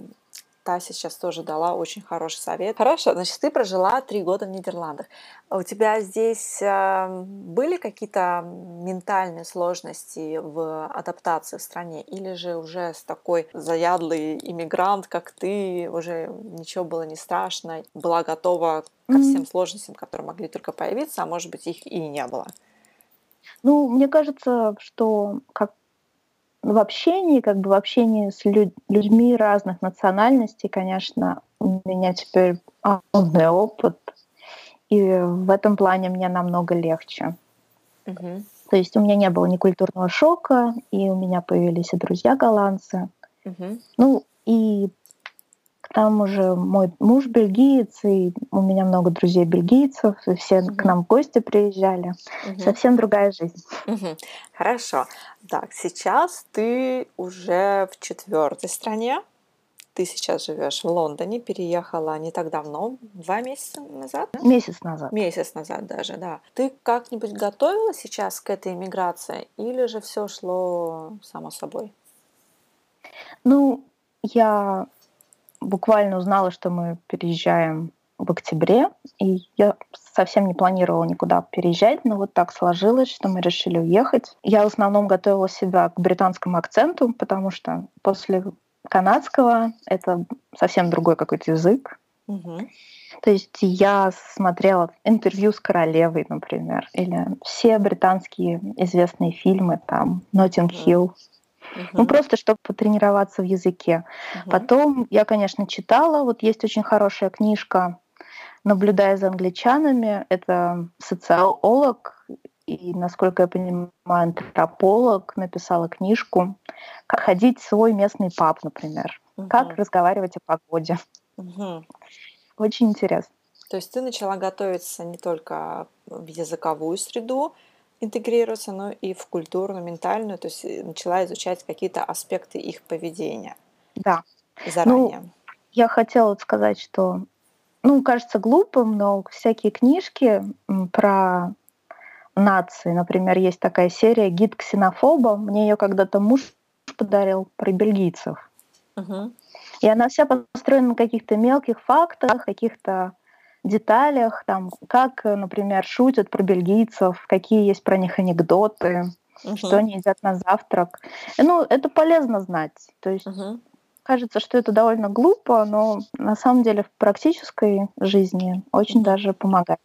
Тася сейчас тоже дала очень хороший совет. Хорошо, значит, ты прожила три года в Нидерландах. У тебя здесь э, были какие-то ментальные сложности в адаптации в стране? Или же уже с такой заядлый иммигрант, как ты, уже ничего было не страшно, была готова ко всем сложностям, которые могли только появиться, а может быть их и не было? Ну, мне кажется, что как в общении, как бы в общении с люд- людьми разных национальностей, конечно, у меня теперь полный опыт, и в этом плане мне намного легче. Угу. То есть у меня не было ни культурного шока, и у меня появились и друзья голландцы. Угу. Ну и там уже мой муж бельгиец, и у меня много друзей бельгийцев, и все угу. к нам в гости приезжали. Угу. Совсем другая жизнь. Угу. Хорошо. Так, сейчас ты уже в четвертой стране. Ты сейчас живешь в Лондоне, переехала не так давно, два месяца назад? Да? Месяц назад. Месяц назад даже, да. Ты как-нибудь готовила сейчас к этой иммиграции или же все шло само собой? Ну, я буквально узнала, что мы переезжаем в октябре, и я совсем не планировала никуда переезжать, но вот так сложилось, что мы решили уехать. Я в основном готовила себя к британскому акценту, потому что после канадского это совсем другой какой-то язык. Угу. То есть я смотрела интервью с королевой, например, или все британские известные фильмы, там, Ноттинг Хилл, Угу. Ну, просто чтобы потренироваться в языке. Угу. Потом я, конечно, читала. Вот есть очень хорошая книжка «Наблюдая за англичанами». Это социолог и, насколько я понимаю, антрополог написала книжку «Как ходить в свой местный паб», например. Угу. «Как разговаривать о погоде». Угу. Очень интересно. То есть ты начала готовиться не только в языковую среду, интегрироваться, но и в культурную, ментальную, то есть э, начала изучать какие-то аспекты их поведения. Да. Заранее. Ну, я хотела сказать, что, ну, кажется глупым, но всякие книжки про нации, например, есть такая серия «Гид ксенофоба», мне ее когда-то муж подарил про бельгийцев. Угу. И она вся построена на каких-то мелких фактах, каких-то деталях, там, как, например, шутят про бельгийцев, какие есть про них анекдоты, угу. что они едят на завтрак. Ну, это полезно знать. То есть угу. кажется, что это довольно глупо, но на самом деле в практической жизни очень угу. даже помогает.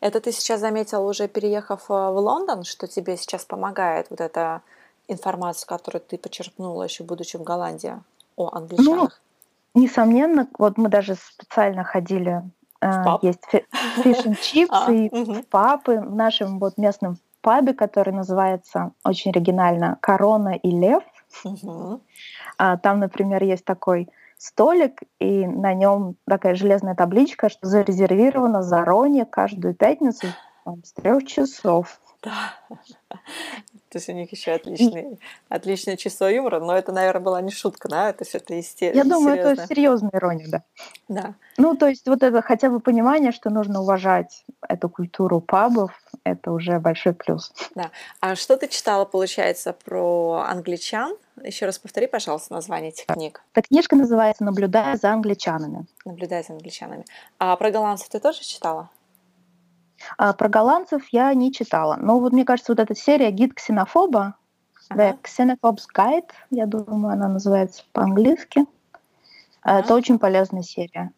Это ты сейчас заметил уже переехав э, в Лондон, что тебе сейчас помогает вот эта информация, которую ты почерпнула еще будучи в Голландии о ну, англичанах? Ну, несомненно, вот мы даже специально ходили <laughs> а, есть фиш and чипс и папы в нашем вот местном пабе, который называется очень оригинально «Корона и лев». А, там, например, есть такой столик, и на нем такая железная табличка, что зарезервировано заранее каждую пятницу с трех часов. Да. <laughs> То есть у них еще отличный, отличное чувство юмора, но это, наверное, была не шутка, да? То есть это естественно. Я думаю, это серьезная ирония, да. Да. Ну, то есть вот это хотя бы понимание, что нужно уважать эту культуру пабов, это уже большой плюс. Да. А что ты читала, получается, про англичан? Еще раз повтори, пожалуйста, название этих книг. Эта книжка называется «Наблюдая за англичанами». «Наблюдая за англичанами». А про голландцев ты тоже читала? А про голландцев я не читала. Но вот мне кажется, вот эта серия «Гид ксенофоба», ага. The Xenophob's Guide, я думаю, она называется по-английски. Ага. Это очень полезная серия.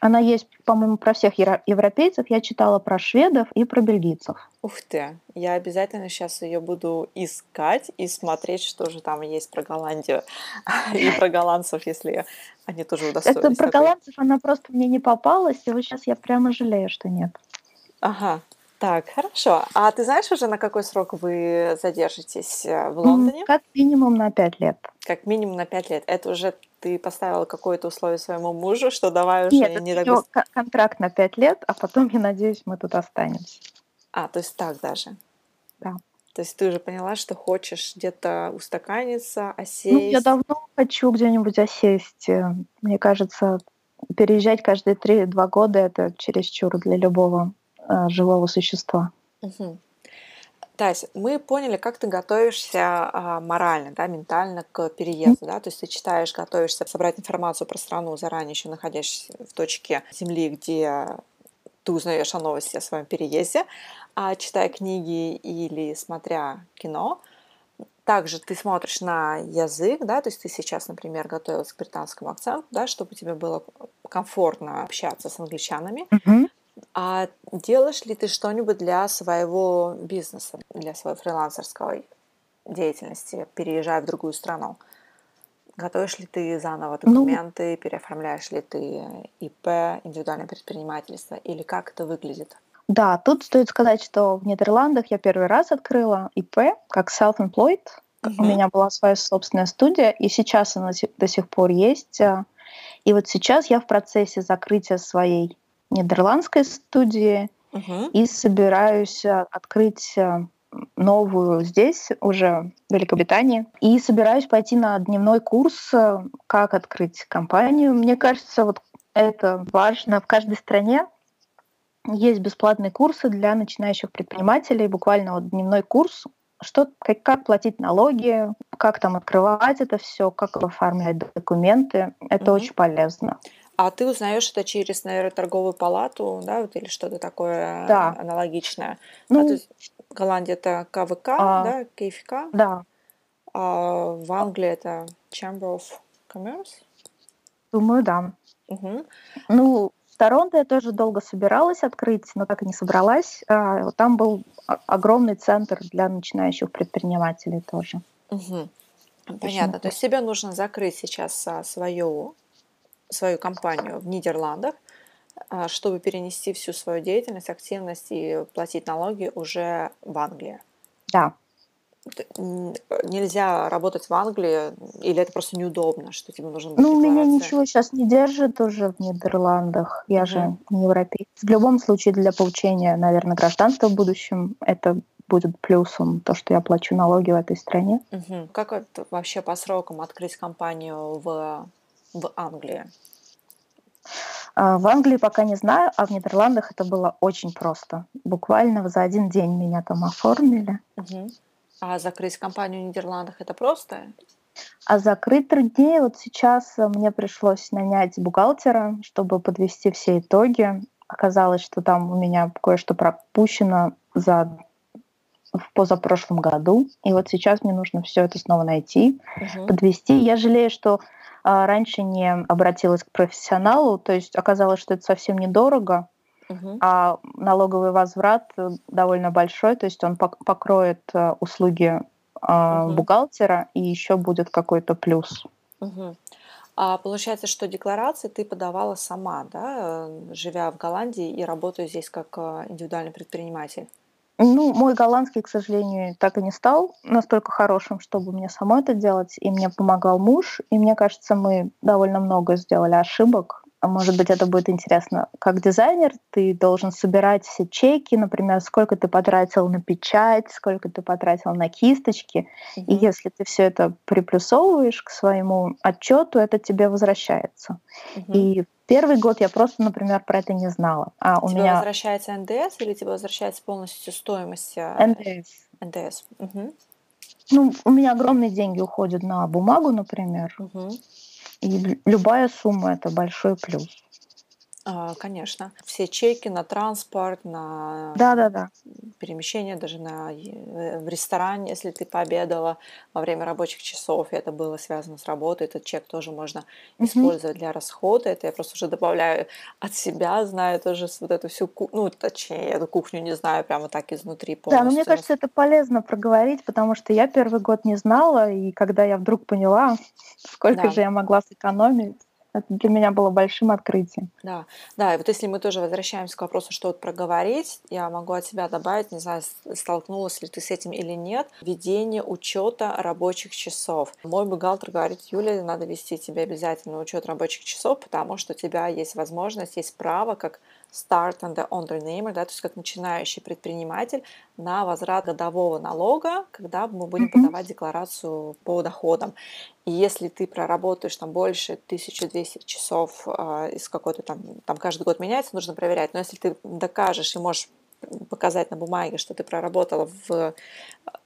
Она есть, по-моему, про всех европейцев. Я читала про шведов и про бельгийцев. Ух ты! Я обязательно сейчас ее буду искать и смотреть, что же там есть про Голландию <laughs> и про голландцев, если они тоже удостоились. Это про голландцев она просто мне не попалась, и вот сейчас я прямо жалею, что нет. Ага. Так, хорошо. А ты знаешь уже, на какой срок вы задержитесь э, в Лондоне? Как минимум на пять лет. Как минимум на пять лет. Это уже ты поставила какое-то условие своему мужу, что давай уже Нет, не это контракт на пять лет, а потом, я надеюсь, мы тут останемся. А, то есть так даже? Да. То есть ты уже поняла, что хочешь где-то устаканиться, осесть? Ну, я давно хочу где-нибудь осесть. Э, мне кажется, переезжать каждые три-два года — это чересчур для любого Э, живого существа. Угу. Тась, мы поняли, как ты готовишься а, морально, да, ментально к переезду, да, то есть ты читаешь, готовишься собрать информацию про страну заранее, еще находясь в точке земли, где ты узнаешь о новости о своем переезде, а читая книги или смотря кино, также ты смотришь на язык, да, то есть ты сейчас, например, готовилась к британскому акценту, да, чтобы тебе было комфортно общаться с англичанами. Mm-hmm. А делаешь ли ты что-нибудь для своего бизнеса, для своей фрилансерской деятельности, переезжая в другую страну? Готовишь ли ты заново ну документы, ну, переоформляешь ли ты ИП, индивидуальное предпринимательство, или как это выглядит? Да, тут стоит сказать, что в Нидерландах я первый раз открыла ИП как self-employed. Uh-huh. У меня была своя собственная студия, и сейчас она до сих пор есть. И вот сейчас я в процессе закрытия своей нидерландской студии угу. и собираюсь э, открыть э, новую здесь, уже в Великобритании. И собираюсь пойти на дневной курс, э, как открыть компанию. Мне кажется, вот это важно в каждой стране. Есть бесплатные курсы для начинающих предпринимателей, буквально вот дневной курс, что, как, как платить налоги, как там открывать это все, как оформлять документы. Это mm очень полезно. А ты узнаешь это через, наверное, торговую палату, да, вот, или что-то такое да. аналогичное. Ну, а, то есть Голландия это КВК, а, да, КФК. Да. А в Англии это Chamber of Commerce. Думаю, да. Угу. Ну, в Торонто я тоже долго собиралась открыть, но так и не собралась. А, там был огромный центр для начинающих предпринимателей тоже. Угу. Понятно. То есть тебе нужно закрыть сейчас свою свою компанию в Нидерландах, а, чтобы перенести всю свою деятельность, активность и платить налоги уже в Англии. Да. Нельзя работать в Англии, или это просто неудобно, что тебе нужно Ну, меня ничего сейчас не держит уже в Нидерландах. Я mm же не европеец. В любом случае, для получения, наверное, гражданства в будущем это будет плюсом то, что я плачу налоги в этой стране. Угу. Как это вообще по срокам открыть компанию в в Англии? А, в Англии пока не знаю, а в Нидерландах это было очень просто. Буквально за один день меня там оформили. Угу. А закрыть компанию в Нидерландах это просто? А закрыть труднее. Вот сейчас мне пришлось нанять бухгалтера, чтобы подвести все итоги. Оказалось, что там у меня кое-что пропущено за в позапрошлом году. И вот сейчас мне нужно все это снова найти, угу. подвести. Я жалею, что раньше не обратилась к профессионалу, то есть оказалось, что это совсем недорого, угу. а налоговый возврат э, довольно большой, то есть он покроет э, услуги угу. бухгалтера и еще будет какой-то плюс. Угу. А получается, что декларации ты подавала сама, да, живя в Голландии и работая здесь как индивидуальный предприниматель? Ну, мой голландский, к сожалению, так и не стал настолько хорошим, чтобы мне самой это делать. И мне помогал муж. И мне кажется, мы довольно много сделали ошибок. А может быть, это будет интересно. Как дизайнер ты должен собирать все чеки, например, сколько ты потратил на печать, сколько ты потратил на кисточки. Mm-hmm. И если ты все это приплюсовываешь к своему отчету, это тебе возвращается. Mm-hmm. И Первый год я просто, например, про это не знала. А у тебе меня возвращается НДС или тебе возвращается полностью стоимость? Э, НДС. НДС. Угу. Ну, у меня огромные деньги уходят на бумагу, например. Угу. И любая сумма это большой плюс. А, конечно. Все чеки на транспорт, на да, да, да. перемещение, даже на, э, в ресторане, если ты пообедала во время рабочих часов, и это было связано с работой, этот чек тоже можно использовать для расхода. Это я просто уже добавляю от себя, знаю тоже вот эту всю, ну, точнее, эту кухню не знаю прямо так изнутри. Да, но мне кажется, это полезно проговорить, потому что я первый год не знала, и когда я вдруг поняла, <laughs> сколько да. же я могла сэкономить, это для меня было большим открытием. Да, да, и вот если мы тоже возвращаемся к вопросу, что вот проговорить, я могу от себя добавить, не знаю, столкнулась ли ты с этим или нет, ведение учета рабочих часов. Мой бухгалтер говорит, Юля, надо вести тебе обязательно учет рабочих часов, потому что у тебя есть возможность, есть право, как start and the entrepreneur, да, то есть как начинающий предприниматель на возврат годового налога, когда мы будем mm-hmm. подавать декларацию по доходам. И если ты проработаешь там больше 1200 часов э, из какой-то там, там каждый год меняется, нужно проверять, но если ты докажешь и можешь показать на бумаге, что ты проработала в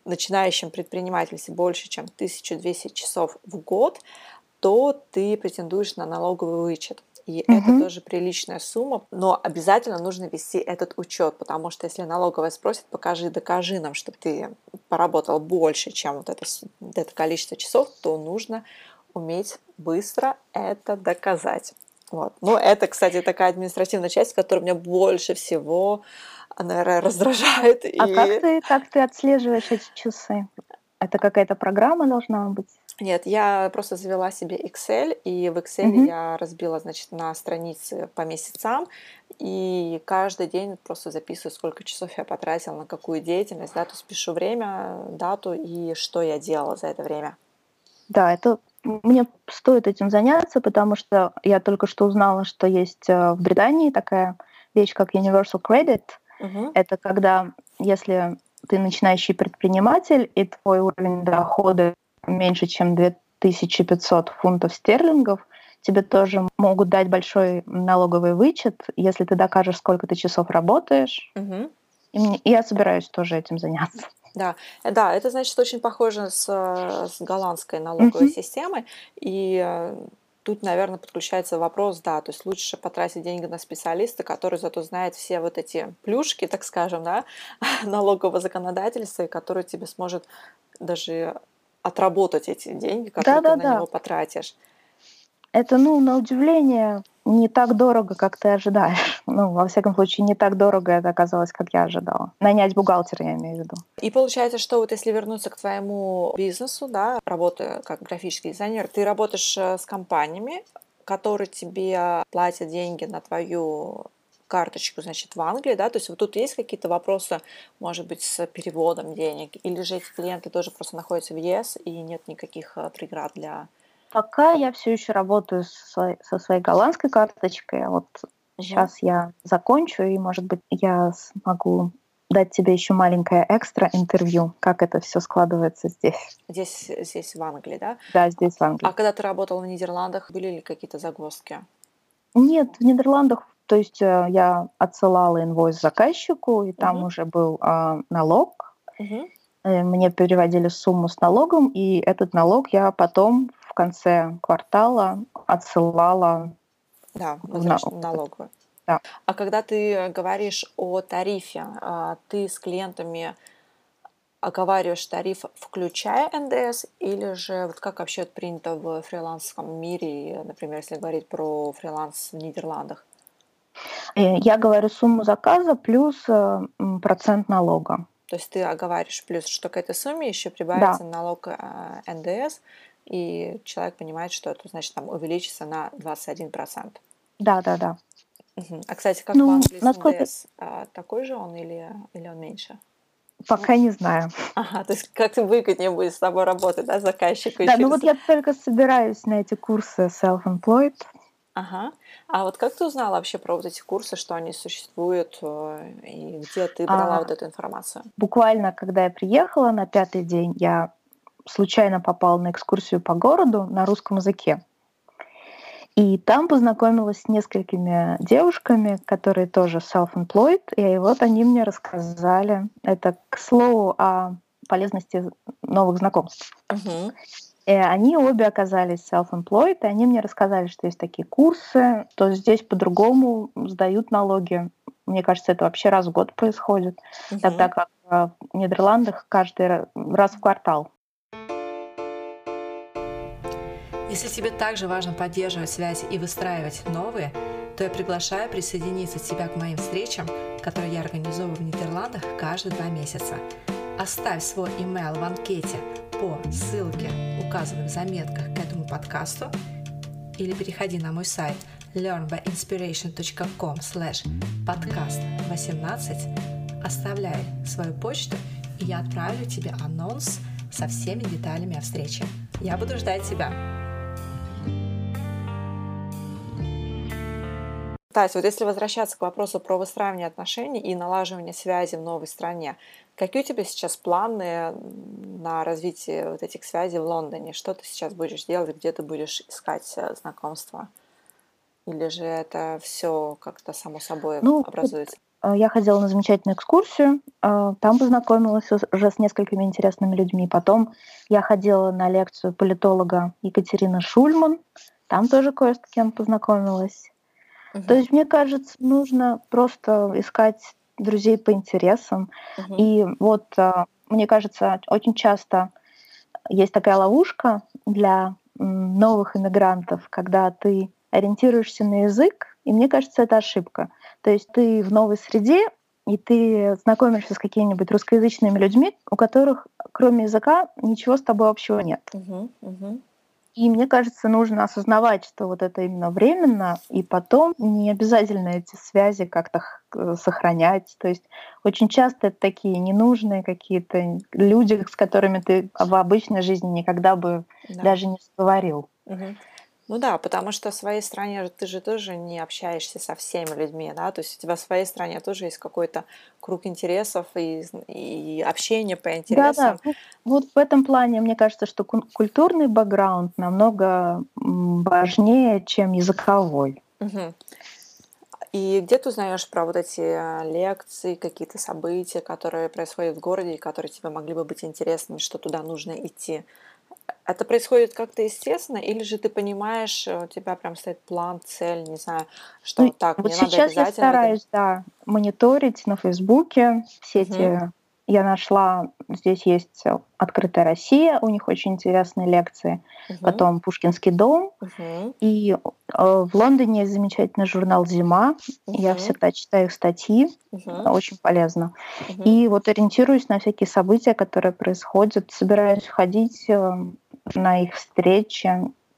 начинающем предпринимательстве больше, чем 1200 часов в год, то ты претендуешь на налоговый вычет и угу. это тоже приличная сумма, но обязательно нужно вести этот учет, потому что если налоговая спросит, покажи, докажи нам, что ты поработал больше, чем вот это, это количество часов, то нужно уметь быстро это доказать. Вот. Ну, это, кстати, такая административная часть, которая меня больше всего, наверное, раздражает. А и... как, ты, как ты отслеживаешь эти часы? Это какая-то программа должна быть? Нет, я просто завела себе Excel, и в Excel mm-hmm. я разбила, значит, на страницы по месяцам, и каждый день просто записываю, сколько часов я потратила на какую деятельность, да, то есть пишу время, дату и что я делала за это время. Да, это мне стоит этим заняться, потому что я только что узнала, что есть э, в Британии такая вещь, как Universal Credit. Uh-huh. Это когда, если ты начинающий предприниматель, и твой уровень дохода меньше, чем 2500 фунтов стерлингов, тебе тоже могут дать большой налоговый вычет, если ты докажешь, сколько ты часов работаешь. Угу. И, мне, я собираюсь тоже этим заняться. Да, да, это значит очень похоже с, с голландской налоговой mm системой. И э, тут, наверное, подключается вопрос, да, то есть лучше потратить деньги на специалиста, который зато знает все вот эти плюшки, так скажем, да, <laughs> налогового законодательства, и который тебе сможет даже отработать эти деньги, которые да, ты да, на да. него потратишь. Это, ну, на удивление, не так дорого, как ты ожидаешь. <laughs> Ну, во всяком случае, не так дорого это оказалось, как я ожидала. Нанять бухгалтера, я имею в виду. И получается, что вот если вернуться к твоему бизнесу, да, работая как графический дизайнер, ты работаешь э, с компаниями, которые тебе платят деньги на твою карточку, значит, в Англии, да, то есть вот тут есть какие-то вопросы, может быть, с переводом денег, или же эти клиенты тоже просто находятся в ЕС и нет никаких э, преград для... Пока я все еще работаю со своей, со своей голландской карточкой, а вот угу. сейчас я закончу, и, может быть, я смогу дать тебе еще маленькое экстра интервью, как это все складывается здесь. Здесь, здесь в Англии, да? Да, здесь в Англии. А когда ты работала в Нидерландах, были ли какие-то загвоздки? Нет, в Нидерландах то есть э, я отсылала инвойс заказчику, и там угу. уже был э, налог. Угу. Мне переводили сумму с налогом, и этот налог я потом в конце квартала отсылала да, в налоговую. Да. А когда ты говоришь о тарифе, а, ты с клиентами оговариваешь тариф, включая НДС, или же вот как вообще принято в фрилансском мире, например, если говорить про фриланс в Нидерландах? Э, я говорю сумму заказа плюс э, процент налога. То есть ты оговариваешь плюс, что к этой сумме еще прибавится да. налог э, НДС, и человек понимает, что это значит там увеличится на 21%. Да, да, да. Угу. А, кстати, как ну, Англии насколько... НДС? А, такой же он или, или он меньше? Пока не знаю. Ага, то есть как выгоднее будет с тобой работать, да, заказчику? Да, ну вот я только собираюсь на эти курсы self-employed. Ага. А вот как ты узнала вообще про вот эти курсы, что они существуют, э, и где ты брала а, вот эту информацию? Буквально, когда я приехала на пятый день, я случайно попала на экскурсию по городу на русском языке. И там познакомилась с несколькими девушками, которые тоже self-employed, и вот они мне рассказали, это к слову о полезности новых знакомств. Uh-huh. Они обе оказались self-employed, и они мне рассказали, что есть такие курсы, что здесь по-другому сдают налоги. Мне кажется, это вообще раз в год происходит, uh-huh. тогда как в Нидерландах каждый раз в квартал. Если тебе также важно поддерживать связи и выстраивать новые, то я приглашаю присоединиться тебя к моим встречам, которые я организовываю в Нидерландах каждые два месяца. Оставь свой email в анкете по ссылке, указанной в заметках к этому подкасту, или переходи на мой сайт learnbyinspiration.com slash podcast 18, оставляй свою почту, и я отправлю тебе анонс со всеми деталями о встрече. Я буду ждать тебя. Тась, вот если возвращаться к вопросу про выстраивание отношений и налаживание связи в новой стране, какие у тебя сейчас планы на развитие вот этих связей в Лондоне? Что ты сейчас будешь делать, где ты будешь искать э, знакомства? Или же это все как-то само собой ну, образуется? Э, я ходила на замечательную экскурсию, э, там познакомилась уже с несколькими интересными людьми. Потом я ходила на лекцию политолога Екатерины Шульман, там тоже кое с кем познакомилась. Угу. То есть, мне кажется, нужно просто искать друзей по интересам. Угу. И вот, а, мне кажется, очень часто есть такая ловушка для новых иммигрантов, когда ты ориентируешься на язык, и мне кажется, это ошибка. То есть ты в новой среде, и ты знакомишься с какими-нибудь русскоязычными людьми, у которых кроме языка ничего с тобой общего нет. Uh-huh, uh-huh. И мне кажется, нужно осознавать, что вот это именно временно, и потом не обязательно эти связи как-то э, сохранять. То есть очень часто это такие ненужные какие-то люди, с которыми ты в обычной жизни никогда бы да. даже не говорил. Угу. Ну да, потому что в своей стране ты же тоже не общаешься со всеми людьми, да, то есть у тебя в своей стране тоже есть какой-то круг интересов и, и общение по интересам. Да, да. Вот в этом плане мне кажется, что культурный бэкграунд намного важнее, чем языковой. Угу. И где ты узнаешь про вот эти а, лекции, какие-то события, которые происходят в городе и которые тебе могли бы быть интересными, что туда нужно идти? Это происходит как-то естественно, или же ты понимаешь, э, у тебя прям стоит план, цель, не знаю, что ну, так, вот мне надо. Сейчас я стараюсь, да, мониторить на Фейсбуке все угу. эти я нашла, здесь есть «Открытая Россия», у них очень интересные лекции. Угу. Потом «Пушкинский дом». Угу. И э, в Лондоне есть замечательный журнал «Зима». Угу. Я всегда читаю их статьи, угу. очень полезно. Угу. И вот ориентируюсь на всякие события, которые происходят. Собираюсь ходить э, на их встречи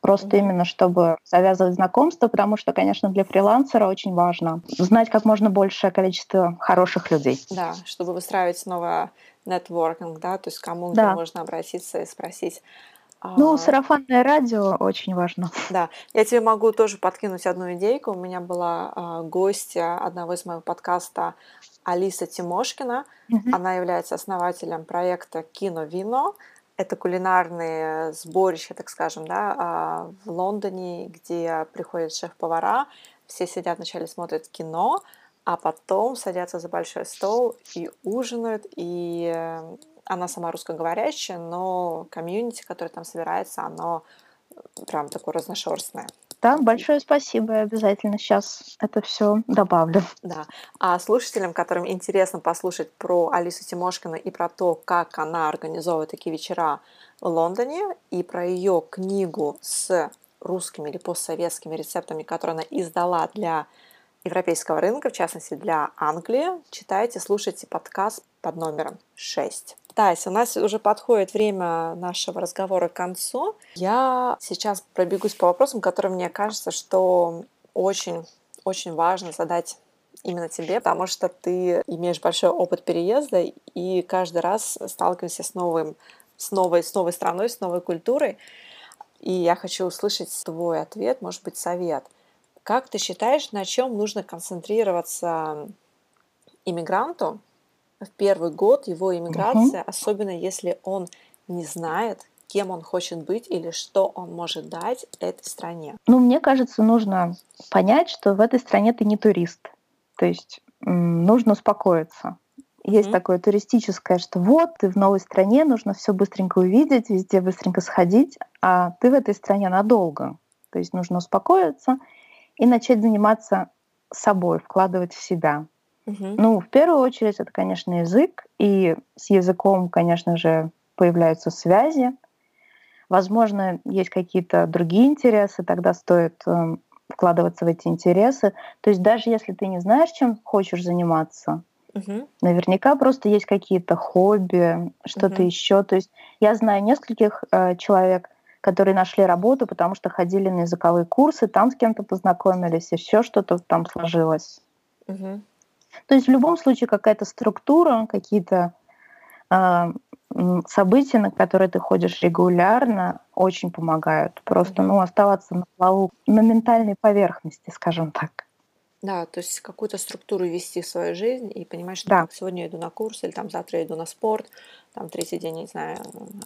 просто именно чтобы завязывать знакомства, потому что, конечно, для фрилансера очень важно знать как можно большее количество хороших людей. Да, чтобы выстраивать снова нетворкинг, да, то есть кому да. можно обратиться и спросить. А, ну, сарафанное радио очень важно. Да, я тебе могу тоже подкинуть одну идейку. У меня была э, гостья одного из моего подкаста Алиса Тимошкина. Угу. Она является основателем проекта Кино Вино это кулинарные сборища, так скажем, да, а, в Лондоне, где приходят шеф-повара, все сидят вначале смотрят кино, а потом садятся за большой стол и ужинают, и э, она сама русскоговорящая, но комьюнити, которое там собирается, оно прям такое разношерстное. Да, большое спасибо. Я обязательно сейчас это все добавлю. Да. А слушателям, которым интересно послушать про Алису Тимошкину и про то, как она организовывает такие вечера в Лондоне, и про ее книгу с русскими или постсоветскими рецептами, которую она издала для европейского рынка, в частности для Англии, читайте, слушайте подкаст под номером 6. Тася, у нас уже подходит время нашего разговора к концу. Я сейчас пробегусь по вопросам, которые мне кажется, что очень, очень важно задать именно тебе, потому что ты имеешь большой опыт переезда и каждый раз сталкиваешься с новым, с новой, с новой страной, с новой культурой. И я хочу услышать твой ответ, может быть, совет. Как ты считаешь, на чем нужно концентрироваться иммигранту в первый год его иммиграции, угу. особенно если он не знает, кем он хочет быть или что он может дать этой стране? Ну, мне кажется, нужно понять, что в этой стране ты не турист. То есть нужно успокоиться. Есть mm-hmm. такое туристическое, что вот ты в новой стране, нужно все быстренько увидеть, везде быстренько сходить, а ты в этой стране надолго. То есть нужно успокоиться и начать заниматься собой, вкладывать в себя. Ну, в первую очередь, это, конечно, язык, и с языком, конечно же, появляются связи. Возможно, есть какие-то другие интересы, тогда стоит э, вкладываться в эти интересы. То есть даже если ты не знаешь, чем хочешь заниматься, угу. наверняка просто есть какие-то хобби, что-то угу. еще. То есть я знаю нескольких э, человек, которые нашли работу, потому что ходили на языковые курсы, там с кем-то познакомились, и все что-то там сложилось. Угу. То есть в любом случае какая-то структура, какие-то э, события, на которые ты ходишь регулярно, очень помогают. Просто ну, оставаться на плаву, на ментальной поверхности, скажем так. Да, то есть какую-то структуру вести в свою жизнь и понимать, что да. сегодня я иду на курс, или там завтра я иду на спорт, там третий день, не знаю,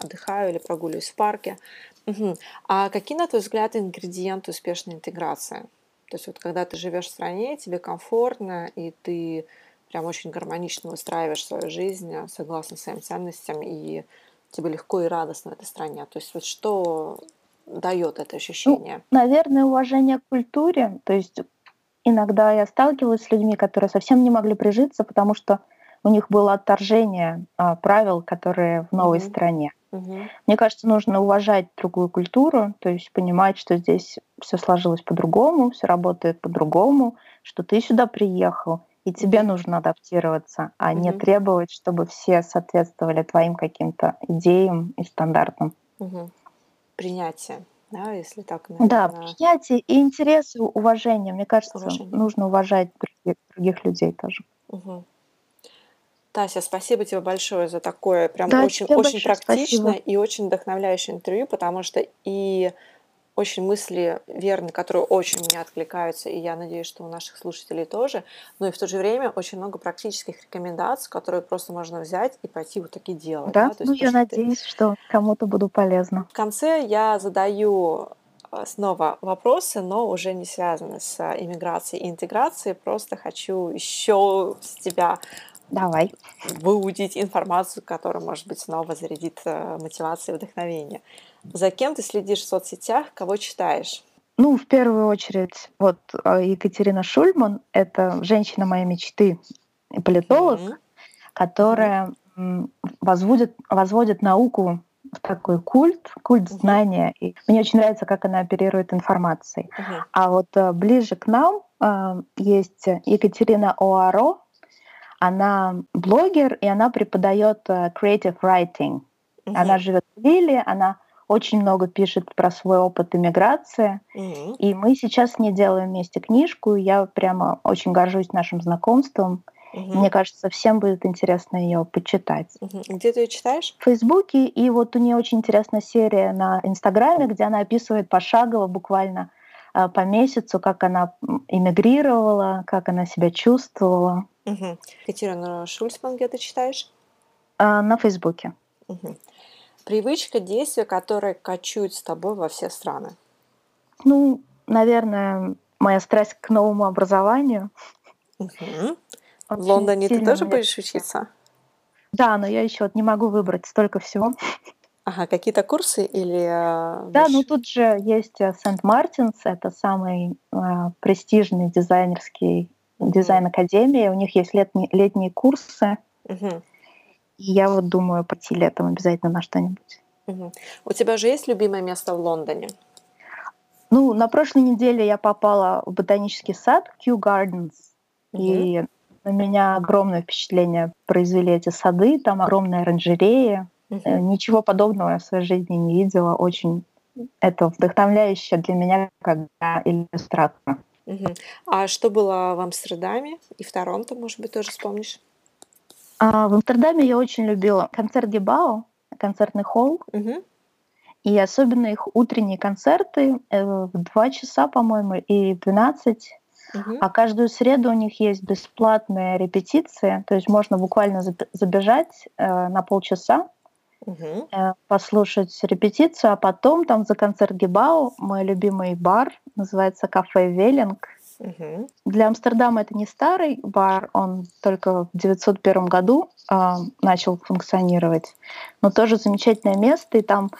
отдыхаю или прогуливаюсь в парке. Угу. А какие, на твой взгляд, ингредиенты успешной интеграции? То есть вот когда ты живешь в стране, тебе комфортно, и ты прям очень гармонично выстраиваешь свою жизнь э, согласно своим ценностям, и тебе легко и радостно в этой стране. То есть вот что дает это ощущение? Ну, наверное, уважение к культуре. То есть иногда я сталкивалась с людьми, которые совсем не могли прижиться, потому что у них было отторжение а, правил, которые в новой mm-hmm. стране. Mm-hmm. Мне кажется, нужно уважать другую культуру, то есть понимать, что здесь все сложилось по-другому, все работает по-другому, что ты сюда приехал, и тебе нужно адаптироваться, а mm-hmm. не требовать, чтобы все соответствовали твоим каким-то идеям и стандартам. Mm-hmm. Принятие, да, если так. Наверное... Да, принятие и интересы, уважение. Мне кажется, уважение. нужно уважать других, других людей тоже. Угу. Тася, спасибо тебе большое за такое прям да, очень, очень практичное спасибо. и очень вдохновляющее интервью, потому что и очень мысли верные, которые очень мне откликаются, и я надеюсь, что у наших слушателей тоже. Но и в то же время очень много практических рекомендаций, которые просто можно взять и пойти вот такие делать. Да, да? ну я надеюсь, ты... что кому-то буду полезна. В конце я задаю э, снова вопросы, но уже не связаны с иммиграцией и интеграцией. Просто хочу еще с тебя Давай. выудить информацию, которая, может быть, снова зарядит э, мотивацией и вдохновение. За кем ты следишь в соцсетях, кого читаешь? Ну, в первую очередь, вот э, Екатерина Шульман — это женщина моей мечты, политолог, mm-hmm. которая mm-hmm. возводит, возводит науку в такой культ, культ uh-huh. знания. И мне очень нравится, как она оперирует информацией. Uh-huh. А вот э, ближе к нам э, есть Екатерина Оаро. Она блогер, и она преподает э, creative writing. Uh-huh. Она живет в Лиле, она очень много пишет про свой опыт иммиграции. Mm-hmm. И мы сейчас не делаем вместе книжку. Я прямо очень горжусь нашим знакомством. Mm-hmm. Мне кажется, всем будет интересно ее почитать. Mm-hmm. Где ты ее читаешь? В Фейсбуке. И вот у нее очень интересная серия на Инстаграме, где она описывает пошагово, буквально э, по месяцу, как она эмигрировала, как она себя чувствовала. Угу. Катерина Шульцман, где ты читаешь? А, на Фейсбуке. Угу. Привычка действия, которая кочует с тобой во все страны. Ну, наверное, моя страсть к новому образованию. Угу. В Лондоне ты тоже будешь учиться? Да, но я еще вот не могу выбрать столько всего. Ага, какие-то курсы или... Э, да, ну тут же есть Сент-Мартинс, это самый э, престижный дизайнерский дизайн-академия, у них есть летние, летние курсы. Угу. И я вот думаю пойти летом обязательно на что-нибудь. Угу. У тебя же есть любимое место в Лондоне? Ну, на прошлой неделе я попала в ботанический сад Kew Gardens. Угу. И на меня огромное впечатление произвели эти сады. Там огромная оранжерея. Угу. Ничего подобного я в своей жизни не видела. Очень это вдохновляюще для меня как иллюстратора. Угу. А что было в Амстердаме и в Торонто, может быть, тоже вспомнишь? А, в Амстердаме я очень любила концерт Гебао, концертный холл. Угу. И особенно их утренние концерты э, в 2 часа, по-моему, и в 12. Угу. А каждую среду у них есть бесплатная репетиция, то есть можно буквально забежать э, на полчаса, угу. послушать репетицию, а потом там за концерт Гибау мой любимый бар называется кафе Веллинг. Угу. Для Амстердама это не старый бар, он только в 901 году э, начал функционировать, но тоже замечательное место, и там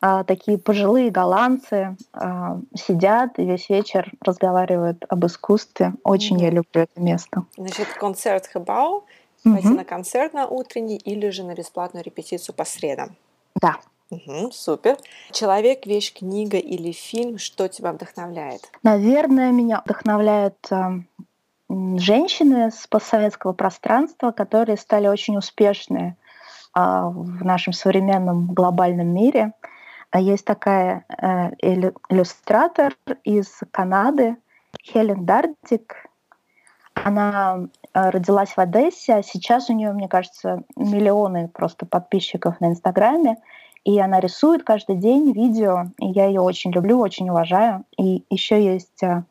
э, такие пожилые голландцы э, сидят и весь вечер разговаривают об искусстве. Очень угу. я люблю это место. Значит, концерт Хабау, угу. пойти на концерт на утренний или же на бесплатную репетицию по средам. Да. Угу, супер. Человек, вещь, книга или фильм, что тебя вдохновляет? Наверное, меня вдохновляют э, женщины с постсоветского пространства, которые стали очень успешны э, в нашем современном глобальном мире. Есть такая э, иллюстратор из Канады Хелен Дардик. Она родилась в Одессе, а сейчас у нее, мне кажется, миллионы просто подписчиков на Инстаграме. И она рисует каждый день видео, и я ее очень люблю, очень уважаю. И еще есть а,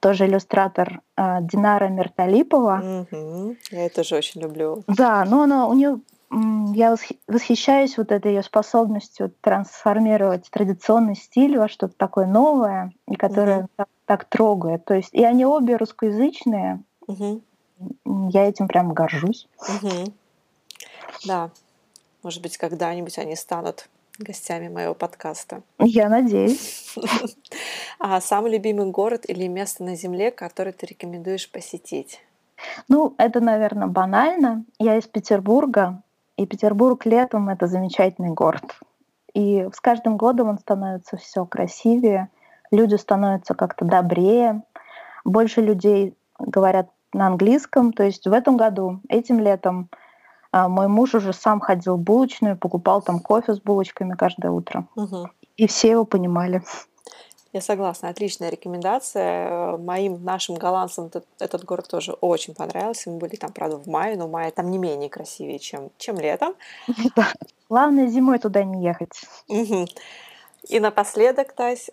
тоже иллюстратор а, Динара Мерталипова. Угу. Я ее тоже очень люблю. Да, но она у нее я восхищаюсь вот этой ее способностью трансформировать традиционный стиль во что-то такое новое, и которое угу. так, так трогает. То есть, и они обе русскоязычные. Угу. Я этим прям горжусь. Угу. Да, может быть, когда-нибудь они станут гостями моего подкаста. Я надеюсь. <laughs> А самый любимый город или место на Земле, который ты рекомендуешь посетить? Ну, это, наверное, банально. Я из Петербурга, и Петербург летом — это замечательный город. И с каждым годом он становится все красивее, люди становятся как-то добрее, больше людей говорят на английском. То есть в этом году, этим летом, а, мой муж уже сам ходил в булочную, покупал там кофе с булочками каждое утро. Угу. И все его понимали. Я согласна, отличная рекомендация. Моим нашим голландцам этот, этот город тоже очень понравился. Мы были там, правда, в мае, но мае там не менее красивее, чем, чем летом. Да. Главное, зимой туда не ехать. Угу. И напоследок, Тась,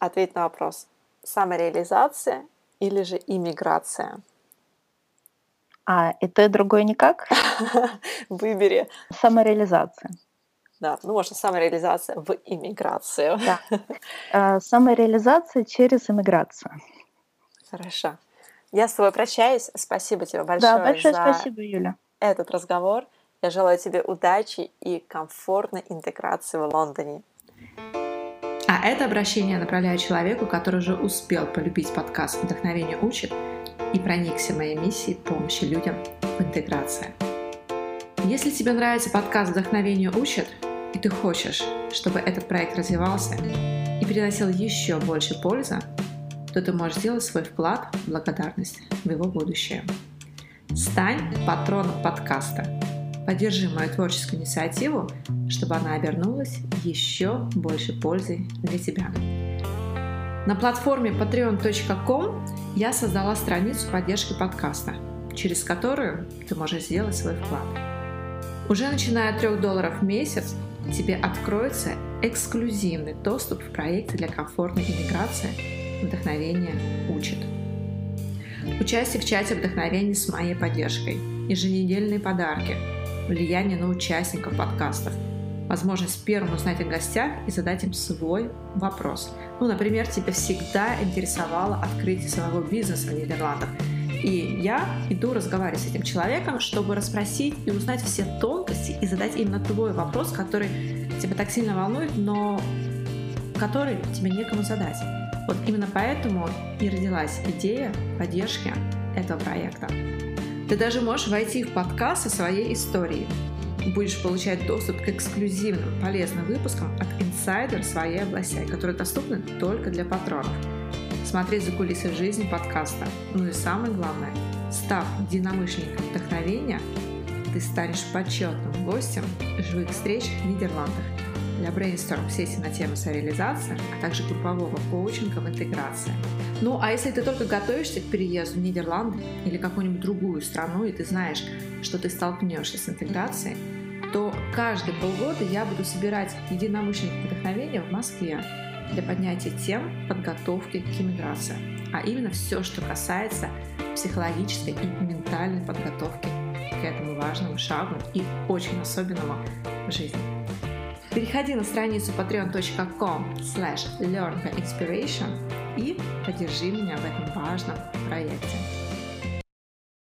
ответь на вопрос. Самореализация или же иммиграция? А и то, и другое никак? <laughs> Выбери. Самореализация. Да, ну, можно самореализация в иммиграцию. Да. <laughs> А, самореализация через иммиграцию. Хорошо. Я с тобой прощаюсь. Спасибо тебе большое, да, большое за спасибо, Юля. этот разговор. Я желаю тебе удачи и комфортной интеграции в Лондоне. А это обращение направляю человеку, который уже успел полюбить подкаст «Вдохновение учит» и проникся моей миссией помощи людям в интеграции. Если тебе нравится подкаст «Вдохновение учит», и ты хочешь, чтобы этот проект развивался и приносил еще больше пользы, то ты можешь сделать свой вклад в благодарность в его будущее. Стань патроном подкаста. Поддержи мою творческую инициативу, чтобы она обернулась еще больше пользой для тебя. На платформе patreon.com я создала страницу поддержки подкаста, через которую ты можешь сделать свой вклад. Уже начиная от 3 долларов в месяц тебе откроется эксклюзивный доступ в проекте для комфортной иммиграции «Вдохновение учит». Участие в чате вдохновения с моей поддержкой, еженедельные подарки, влияние на участников подкастов – возможность первым узнать о гостях и задать им свой вопрос. Ну, например, тебя всегда интересовало открытие своего бизнеса в Нидерландах. И я иду разговаривать с этим человеком, чтобы расспросить и узнать все тонкости и задать именно твой вопрос, который тебя так сильно волнует, но который тебе некому задать. Вот именно поэтому и родилась идея поддержки этого проекта. Ты даже можешь войти в подкаст со своей историей, будешь получать доступ к эксклюзивным полезным выпускам от инсайдер своей области, которые доступны только для патронов. Смотреть за кулисы жизни подкаста. Ну и самое главное, став единомышленником вдохновения, ты станешь почетным гостем живых встреч в Нидерландах. для брейнсторм-сессий на тему реализации, а также группового коучинга в интеграции. Ну, а если ты только готовишься к переезду в Нидерланды или какую-нибудь другую страну, и ты знаешь, что ты столкнешься с интеграцией, то каждые полгода я буду собирать единомышленников вдохновения в Москве для поднятия тем подготовки к иммиграции, а именно все, что касается психологической и ментальной подготовки к этому важному шагу и очень особенному в жизни. Переходи на страницу patreon.com slash learn by inspiration и поддержи меня в этом важном проекте.